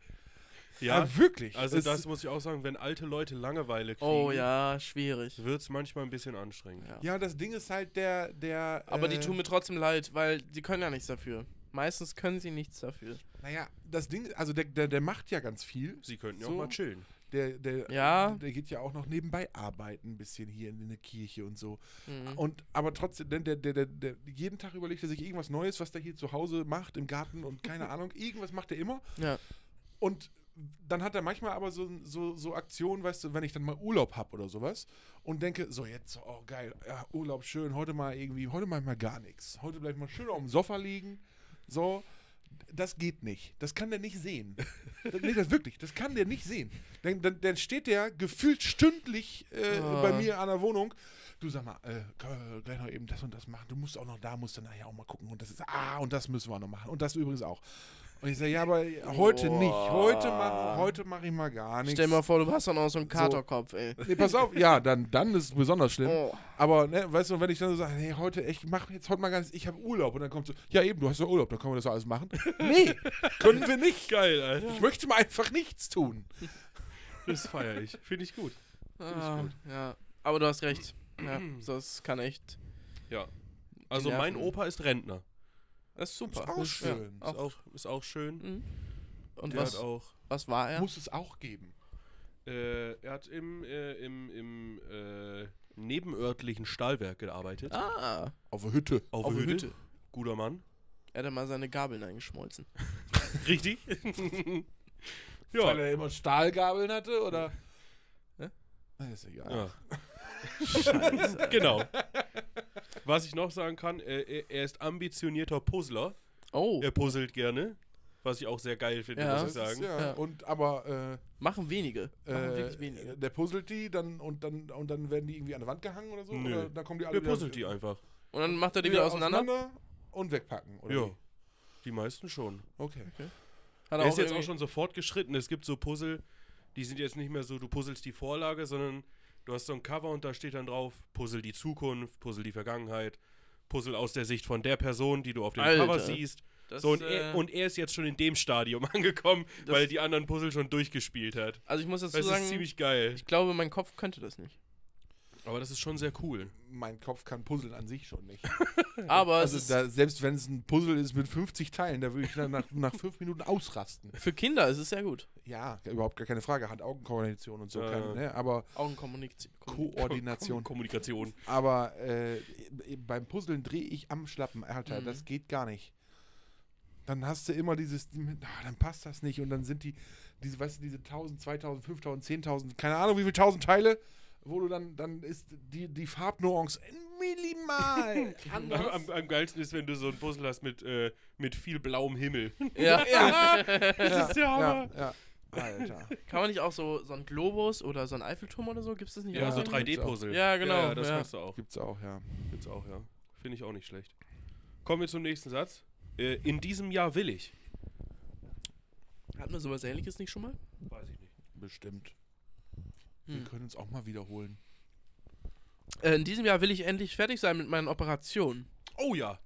Ja, Ah, wirklich. also Es- das muss ich auch sagen, wenn alte Leute Langeweile kriegen, Oh ja, schwierig. wird es manchmal ein bisschen anstrengend. Ja. Ja, das Ding ist halt der, der. Aber die äh, tun mir trotzdem leid, weil die können ja nichts dafür. Meistens können sie nichts dafür. Naja, das Ding, also der, der, der macht ja ganz viel. Sie könnten ja So. auch mal chillen. Der, der, Ja. der geht ja auch noch nebenbei arbeiten, ein bisschen hier in, der Kirche und so. Mhm. Und aber trotzdem, der, der, der, der, der, jeden Tag überlegt er sich irgendwas Neues, was der hier zu Hause macht, im Garten und keine Ahnung, irgendwas macht er immer. Ja. Und dann hat er manchmal aber so, so, so Aktionen, weißt du, wenn ich dann mal Urlaub habe oder sowas und denke, so jetzt, oh geil, ja, Urlaub schön, heute mal irgendwie, heute mal mal gar nichts. Heute bleibe ich mal schön auf dem Sofa liegen. So, das geht nicht. Das kann der nicht sehen. Das- nee, das wirklich, das kann der nicht sehen. Dann, dann, dann steht der gefühlt stündlich äh, Ah. bei mir an der Wohnung. Du sag mal, äh, können wir gleich noch eben das und das machen. Du musst auch noch da, musst du nachher auch mal gucken. Und das ist, ah, und das müssen wir noch machen. Und das übrigens auch. Und ich sage, ja, aber heute nicht. Heute mache heute mach ich mal gar nichts. Stell dir mal vor, du hast dann auch so einen Katerkopf, ey. Nee, pass auf, ja, dann, dann ist es besonders schlimm. Oh. Aber, ne, weißt du, wenn ich dann so sage, nee, heute, ich mache jetzt heute mal ganz, ich habe Urlaub. Und dann kommt so, ja eben, du hast ja Urlaub, dann können wir das alles machen. Nee, können wir nicht. Geil, Alter. Ich möchte mal einfach nichts tun. Das feiere ich. Finde ich gut. Ah, ja. Aber du hast recht. Ja, das kann echt. Ja. Also mein. Opa ist Rentner. Das ist super. Ist auch Ja, schön. Ist auch. auch, ist auch schön. Mhm. Und Der was, hat auch. was war er? Muss es auch geben. Äh, er hat im, äh, im, im äh, nebenörtlichen Stahlwerk gearbeitet. Ah, Auf der Hütte. Auf, auf Hütte. Hütte. Guter Mann. Er hat mal seine Gabeln eingeschmolzen. Richtig? Weil ja. er immer Stahlgabeln hatte, oder? Hä? Na, ist egal. ja. Scheiße. Genau. Was ich noch sagen kann, äh, er, er ist ambitionierter Puzzler. Oh, Er puzzelt gerne. Was ich auch sehr geil finde, Ja. muss ich Das ist, sagen. ja. Ja. Und aber machen wenige. Machen äh, wirklich äh, wenige. der puzzelt die dann und dann und dann werden die irgendwie an der Wand gehangen oder so? Nö. Oder dann kommen die alle Der puzzelt die einfach. Und dann macht er die wieder auseinander. und wegpacken. Oder Ja. wie? Die meisten schon. Okay. Hat Er ist jetzt auch irgendwie- schon so fortgeschritten. Es gibt so Puzzle, die sind jetzt nicht mehr so, du puzzelst die Vorlage, sondern du hast so ein Cover und da steht dann drauf, puzzle die Zukunft, puzzle die Vergangenheit, puzzle aus der Sicht von der Person, die du auf dem Alter. Cover siehst. Das, So, und, äh, er, und er ist jetzt schon in dem Stadium angekommen, Das- weil er die anderen Puzzle schon durchgespielt hat. Also ich muss dazu Das sagen, ist ziemlich geil. ich glaube, mein Kopf könnte das nicht. Aber das ist schon sehr cool. Mein Kopf kann puzzeln an sich schon nicht. Aber Also da, selbst wenn es ein Puzzle ist mit 50 Teilen, da würde ich dann nach, nach fünf Minuten ausrasten. für Kinder ist es sehr gut. Ja, überhaupt gar keine Frage. Hand-Augen-Koordination und so. Ja. Keine, ne? Aber Augenkommunikation. Koordination. Kommunikation. Aber äh, beim Puzzeln drehe ich am Schlappen. Alter, Mhm. das geht gar nicht. Dann hast du immer dieses, ah, dann passt das nicht. Und dann sind die, diese, weißt du, diese 1000, 2000, 5000, 10.000, keine Ahnung, wie viele tausend Teile, wo du dann, dann ist die, die Farbnuance minimal Am, anders. am, am geilsten ist, wenn du so ein Puzzle hast mit, äh, mit viel blauem Himmel. Ja. Das ist der Hammer. ja, ja. Alter. Kann man nicht auch so, so ein Globus oder so ein Eiffelturm oder so? Gibt es das nicht? Ja, so gibt's 3D-Puzzle. Ja, genau, Ja, das ja. kannst du auch. Gibt's auch, ja. Gibt's auch, ja. Finde ich auch nicht schlecht. Kommen wir zum nächsten Satz. Äh, in diesem Jahr will ich. Hatten wir sowas ähnliches nicht schon mal? Weiß ich nicht. Bestimmt. Wir Hm. können uns auch mal wiederholen. Äh, in diesem Jahr will ich endlich fertig sein mit meinen Operationen. Oh ja.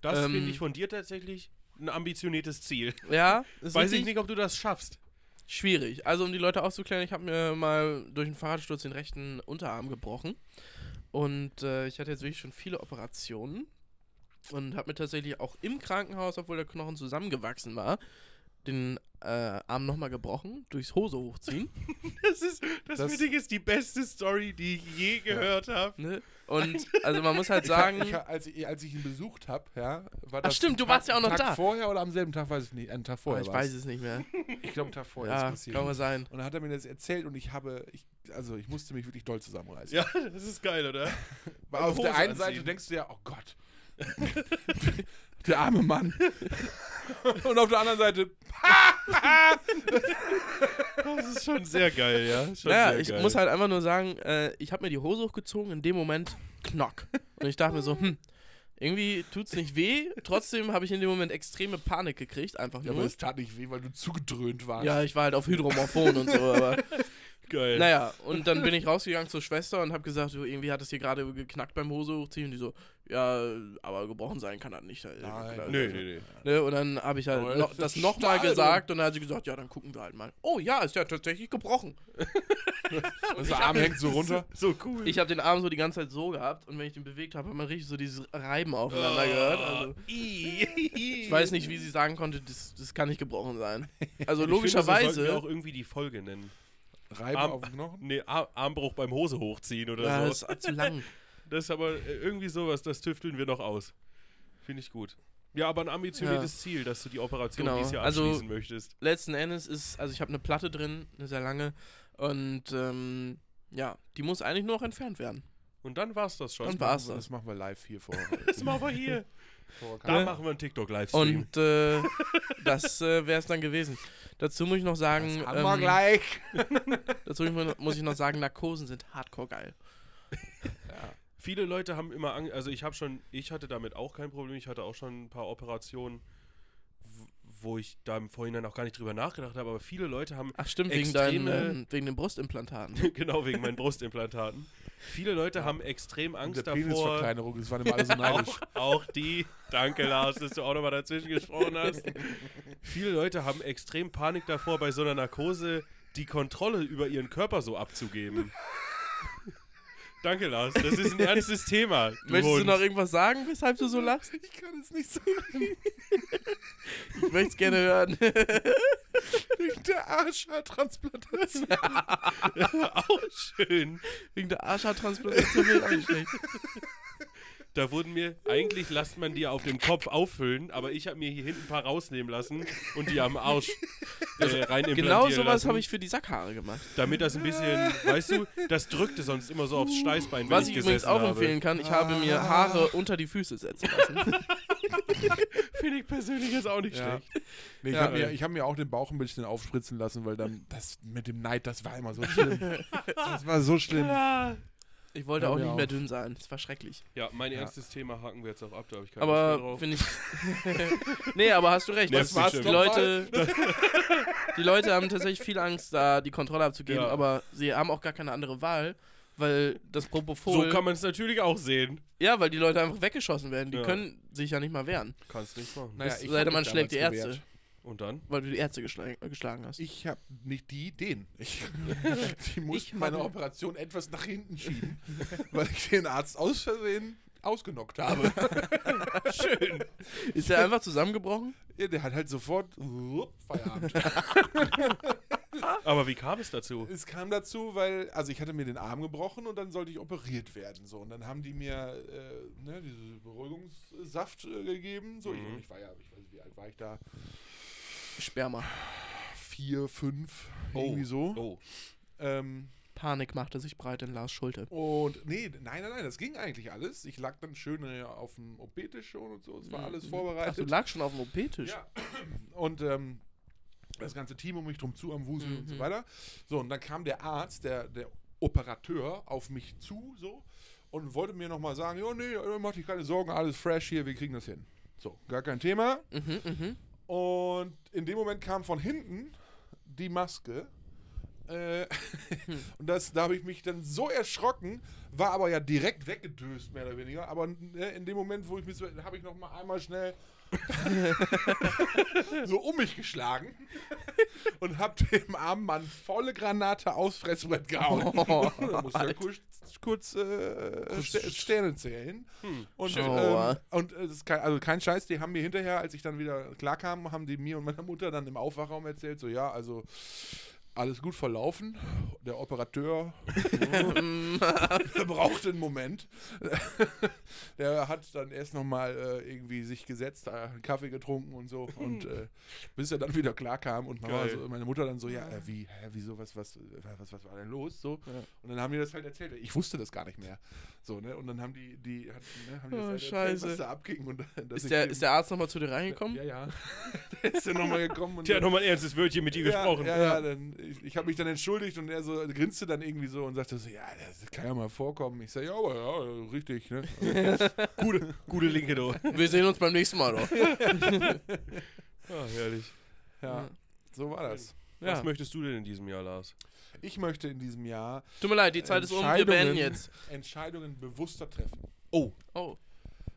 Das Ähm, finde ich von dir tatsächlich ein ambitioniertes Ziel. Ja, Weiß ich nicht, ob du das schaffst. schwierig. Also um die Leute aufzuklären, ich habe mir mal durch einen Fahrradsturz den rechten Unterarm gebrochen. Und äh, ich hatte jetzt wirklich schon viele Operationen. Und habe mir tatsächlich auch im Krankenhaus, obwohl der Knochen zusammengewachsen war, den äh, Arm nochmal gebrochen, durchs Hose hochziehen. Das ist, das, Das- finde ich ist die beste Story, die ich je gehört habe. ne? Und also man muss halt Ich hab- sagen, ich, hab- als, ich, als ich ihn besucht habe, ja, war Ach das stimmt, ein du Tag- warst ja auch noch Tag da. vorher oder am selben Tag, weiß ich nicht. Einen Tag vorher ich war's. weiß es nicht mehr. Ich glaube, einen Tag vorher ja, ist passiert. kann mal sein. Und dann hat er mir das erzählt und ich habe, ich, also ich musste mich wirklich doll zusammenreißen. Ja, das ist geil, oder? Weil auf der einen anziehen. Seite denkst du ja, oh Gott, der arme Mann. und auf der anderen Seite, Das ist schon sehr geil, ja. Schon Naja, sehr ich geil. muss halt einfach nur sagen, äh, ich habe mir die Hose hochgezogen, in dem Moment knock. Und ich dachte mir so, hm, irgendwie tut's nicht weh. Trotzdem habe ich in dem Moment extreme Panik gekriegt, einfach Ja, aber es tat nicht weh, weil du zugedröhnt warst. Ja, ich war halt auf Hydromorphon und so, aber geil. naja, und dann bin ich rausgegangen zur Schwester und habe gesagt, so, irgendwie hat es hier gerade geknackt beim Hose hochziehen und die so, ja, aber gebrochen sein kann das nicht. Äh, Nein. Nee, also, nee, nee. Ne, und dann habe ich halt Aber noch, das nochmal gesagt und dann hat sie gesagt, ja, dann gucken wir halt mal. Oh ja, ist ja tatsächlich gebrochen. Also der Arm hängt so runter. So cool. Ich habe den Arm so die ganze Zeit so gehabt und wenn ich den bewegt habe, hat man richtig so dieses Reiben aufeinander gehört. Also, ich ich weiß nicht, wie sie sagen konnte, das, das kann nicht gebrochen sein. Also Logischerweise. logischerweise. sollten wir auch irgendwie die Folge nennen. Reiben Arm- auf den Knochen. Nee, Ar Armbruch beim Hose hochziehen oder ja, so. das ist zu lang. Das ist aber äh, irgendwie sowas, das tüfteln wir noch aus. Finde ich gut. Ja, aber ein ambitioniertes Ziel, dass du die Operation Genau. dieses Jahr Also- abschließen möchtest. Letzten Endes ist, also ich habe eine Platte drin, eine sehr lange. Und ähm, ja, die muss eigentlich nur noch entfernt werden. Und dann war's das schon. Dann war's Das das. machen wir live hier vor. Das machen wir hier. Da Ja. machen wir einen TikTok-Livestream. Und äh, das äh, wäre es dann gewesen. Dazu muss ich noch sagen, das haben wir ähm, gleich. dazu muss ich noch sagen, Narkosen sind hardcore geil. Viele Leute haben immer Angst, also ich habe schon, ich hatte damit auch kein Problem, ich hatte auch schon ein paar Operationen, wo ich da im Vorhinein auch gar nicht drüber nachgedacht habe, aber viele Leute haben, Ach stimmt, wegen, deinen, Extreme- wegen den Brustimplantaten. genau wegen meinen Brustimplantaten, viele Leute haben extrem Und Angst der davor, Penisverkleinerung, das waren immer alle so neidisch. auch, auch die, danke Lars, dass du auch nochmal dazwischen gesprochen hast, viele Leute haben extrem Panik davor, bei so einer Narkose die Kontrolle über ihren Körper so abzugeben. Danke, Lars. Das ist ein ernstes Thema. Du Möchtest du Hund. noch irgendwas sagen, weshalb du so lachst? Ich kann es nicht sagen. Ich möchte es gerne hören. Wegen der Arschhaartransplantation. Auch schön. Wegen der auch nicht schlecht. Da wurden mir, eigentlich lasst man die auf dem Kopf auffüllen, aber ich habe mir hier hinten ein paar rausnehmen lassen und die am Arsch äh, rein implantieren Genau sowas habe ich für die Sackhaare gemacht. Damit das ein bisschen, weißt du, das drückte sonst immer so aufs Steißbein, wenn Was ich ich übrigens auch habe. empfehlen kann, ich habe mir Haare unter die Füße setzen lassen. Finde ich persönlich jetzt auch nicht Ja. schlecht. Nee, ich Ja. habe mir, ich hab mir auch den Bauch ein bisschen aufspritzen lassen, weil dann das mit dem Neid, das war immer so schlimm. Das war so schlimm. Ich wollte Hör auch nicht mehr dünn sein. Das war schrecklich. Ja, mein Ja. ernstes Thema haken wir jetzt auch ab, da habe ich keine Aber drauf. finde ich. nee, aber hast du recht. Nervt Das war's. Die Leute, die Leute haben tatsächlich viel Angst, da die Kontrolle abzugeben, Ja. aber sie haben auch gar keine andere Wahl, weil das So Propofol. kann man es natürlich auch sehen. ja, weil die Leute einfach weggeschossen werden. Die Ja. können sich ja nicht mal wehren. Kannst nichts machen. Naja, ich sei denn, man schlägt die Ärzte, gewehrt. Und dann? weil du die Ärzte geschlagen, geschlagen hast. Ich habe nicht die, den. Ich, die mussten Ich meine Operation etwas nach hinten schieben, weil ich den Arzt aus Versehen ausgenockt habe. Schön. Ist er einfach zusammengebrochen? Ja, der hat halt sofort uh, Feierabend. Aber wie kam es dazu? es kam dazu, weil, also ich hatte mir den Arm gebrochen und dann sollte ich operiert werden. So. Und dann haben die mir äh, ne, diese Beruhigungssaft äh, gegeben. So, Mhm. ich, ich war ja, ich weiß nicht, wie alt war ich da? Sperma. Vier, fünf, Oh. irgendwie so. Oh. Ähm, Panik machte sich breit in Lars Schulte. Und nee, nein, nein, nein, das ging eigentlich alles. Ich lag dann schön äh, auf dem OP-Tisch schon und so. Es war alles Ach, du vorbereitet. lagst schon auf dem OP-Tisch. ja. Und ähm, das ganze Team um mich drum zu am Wuseln und so Mhm. weiter. So, und dann kam der Arzt, der, der Operateur, auf mich zu so und wollte mir nochmal sagen: Ja, nee, äh, mach dich keine Sorgen, alles fresh hier, wir kriegen das hin. So, gar kein Thema. Mhm, mhm. Und in dem Moment kam von hinten die Maske. Äh, und das, da habe ich mich dann so erschrocken, war aber ja direkt weggedöst, mehr oder weniger. Aber ne, in dem Moment, wo ich mich so, habe ich noch mal einmal schnell so um mich geschlagen und habe dem armen Mann volle Granate aufs Fressbrett gehauen. Oh, da musste er kurz, kurz äh, Ster- Sterne zählen. Hm. Und, ähm, und äh, das ist kein, also kein Scheiß, die haben mir hinterher, als ich dann wieder klarkam, haben die mir und meiner Mutter dann im Aufwachraum erzählt, so ja, also alles gut verlaufen. Der Operateur brauchte einen Moment. der hat dann erst nochmal äh, irgendwie sich gesetzt, äh, einen Kaffee getrunken und so. Und äh, bis er dann wieder klar kam und so, meine Mutter dann so, ja, äh, wie, hä, wieso, was, was, äh, was, was war denn los? So. Ja. Und dann haben die das halt erzählt. Ich wusste das gar nicht mehr. So, ne? Und dann haben die, die, hat, ne, haben die das Oh, halt erzählt, Scheiße. was da abging. Und, Ist der, ist der Arzt nochmal zu dir reingekommen? Ja, ja. der ist ja nochmal gekommen. Und Der hat nochmal ein ernstes Wörtchen mit dir ja, gesprochen. Ja, ja, dann, ich, ich habe mich dann entschuldigt und er so grinste dann irgendwie so und sagte so, ja, das kann ja mal vorkommen. Ich sage, ja, aber ja, richtig, ne? Gute, gute Linke, du. Wir sehen uns beim nächsten Mal, doch. Ah, herrlich. Ja, so war das. Was Ja. möchtest du denn in diesem Jahr, Lars? Ich möchte in diesem Jahr Tut mir leid, die Zeit ist um, wir beenden jetzt. Entscheidungen bewusster treffen. Oh, Oh,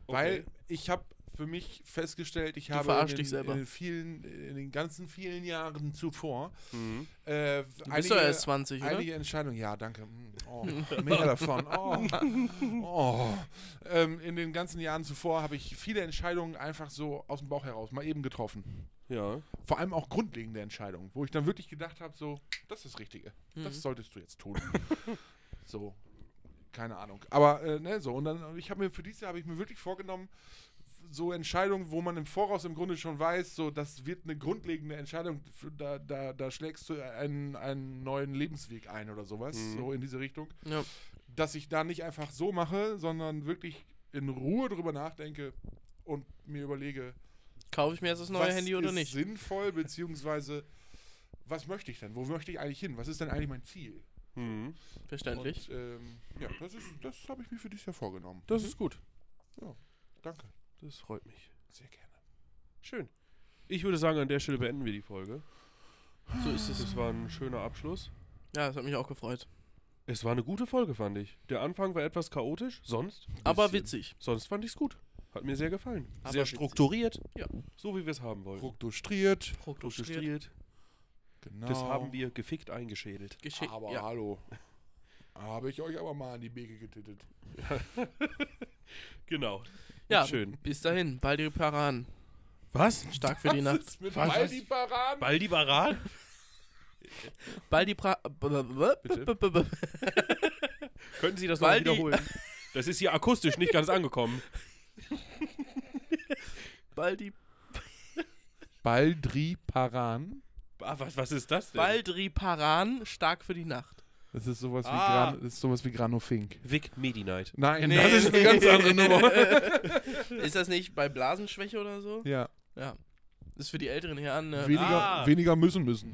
Weil ich habe für mich festgestellt, ich habe verarschst in den, in den vielen, in den ganzen vielen Jahren zuvor Mhm. äh, du doch erst 20, oder? Einige Entscheidungen, ja, danke. Mm, Oh, mehr davon. Oh. Oh. Ähm, in den ganzen Jahren zuvor habe ich viele Entscheidungen einfach so aus dem Bauch heraus mal eben getroffen. Ja. Vor allem auch grundlegende Entscheidungen, wo ich dann wirklich gedacht habe, so, das ist das Richtige. Mhm. Das solltest du jetzt tun. so, keine Ahnung. Aber, äh, ne, so. Und dann, ich habe mir für dieses Jahr habe ich mir wirklich vorgenommen, so Entscheidungen, wo man im Voraus im Grunde schon weiß, so, das wird eine grundlegende Entscheidung, für, da, da, da schlägst du einen, einen neuen Lebensweg ein oder sowas, Mhm. so in diese Richtung. Ja. Dass ich da nicht einfach so mache, sondern wirklich in Ruhe drüber nachdenke und mir überlege, Kaufe ich mir jetzt das neue Handy oder ist nicht? sinnvoll, beziehungsweise was möchte ich denn? Wo möchte ich eigentlich hin? Was ist denn eigentlich mein Ziel? Mhm. Verständlich. Und, ähm, ja, das, ist, das habe ich mir für dieses Jahr vorgenommen. Das ist gut. Danke. Das freut mich. Sehr gerne. Schön. Ich würde sagen, an der Stelle beenden wir die Folge. So ist es. Das war ein schöner Abschluss. Ja, das hat mich auch gefreut. Es war eine gute Folge, fand ich. Der Anfang war etwas chaotisch, sonst. Aber witzig. Sonst fand ich es gut. Hat mir sehr gefallen. Aber sehr witzig. strukturiert. Ja. So wie wir es haben wollten. Fructostriert. Strukturiert. Genau. Das haben wir gefickt eingeschädelt. Geschickt. Aber Ja. hallo. Habe ich euch aber mal an die Beke getittet. Genau. Ja, Schön. bis dahin. Baldi Paran. Was? Stark für die Was Nacht. ist mit Was? Baldi Paran? Baldi Baran? Baldi Pra... Bitte? Könnten Sie das noch mal Baldi- wiederholen? Das ist hier akustisch nicht ganz angekommen. Baldi... Baldri Paran? Ah, was, was ist das denn? Baldri Paran. Stark für die Nacht. Das ist sowas wie, Ah. Gran, das ist sowas wie Grano Fink. Vic Medi Night. Nein, Nee. das ist eine ganz andere Nummer. Ist das nicht bei Blasenschwäche oder so? ja, Ja. Ist für die älteren Herren. Äh, weniger, Ah. weniger müssen müssen.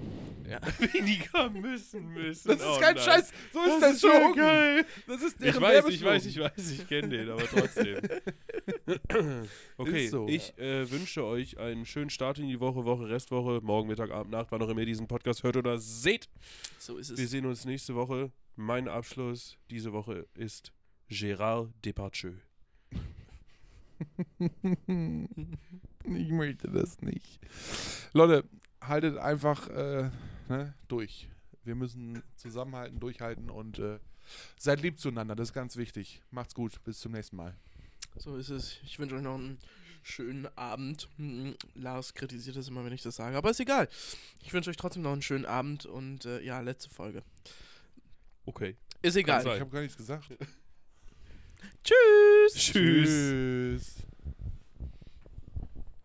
ja. Weniger müssen müssen. Das ist Oh kein nein. Scheiß, so ist das, ja schon. geil. Das ist Ich deren weiß, ich weiß, ich weiß, ich kenne den, aber trotzdem. okay, so. ich äh, wünsche euch einen schönen Start in die Woche, Woche, Restwoche, morgen, Mittag, Abend, Nacht, wann auch immer ihr diesen Podcast hört oder seht. So ist Wir es. sehen uns nächste Woche. Mein Abschluss diese Woche ist Gérard Depardieu. Ich möchte das nicht. Leute, haltet einfach äh, ne, durch. Wir müssen zusammenhalten, durchhalten und äh, seid lieb zueinander. Das ist ganz wichtig. Macht's gut. Bis zum nächsten Mal. So ist es. Ich wünsche euch noch einen schönen Abend. Hm, Lars kritisiert das immer, wenn ich das sage, aber ist egal. Ich wünsche euch trotzdem noch einen schönen Abend und äh, ja, letzte Folge. Okay. Ist egal. Ich habe gar nichts gesagt. Tschüss. Tschüss. Tschüss.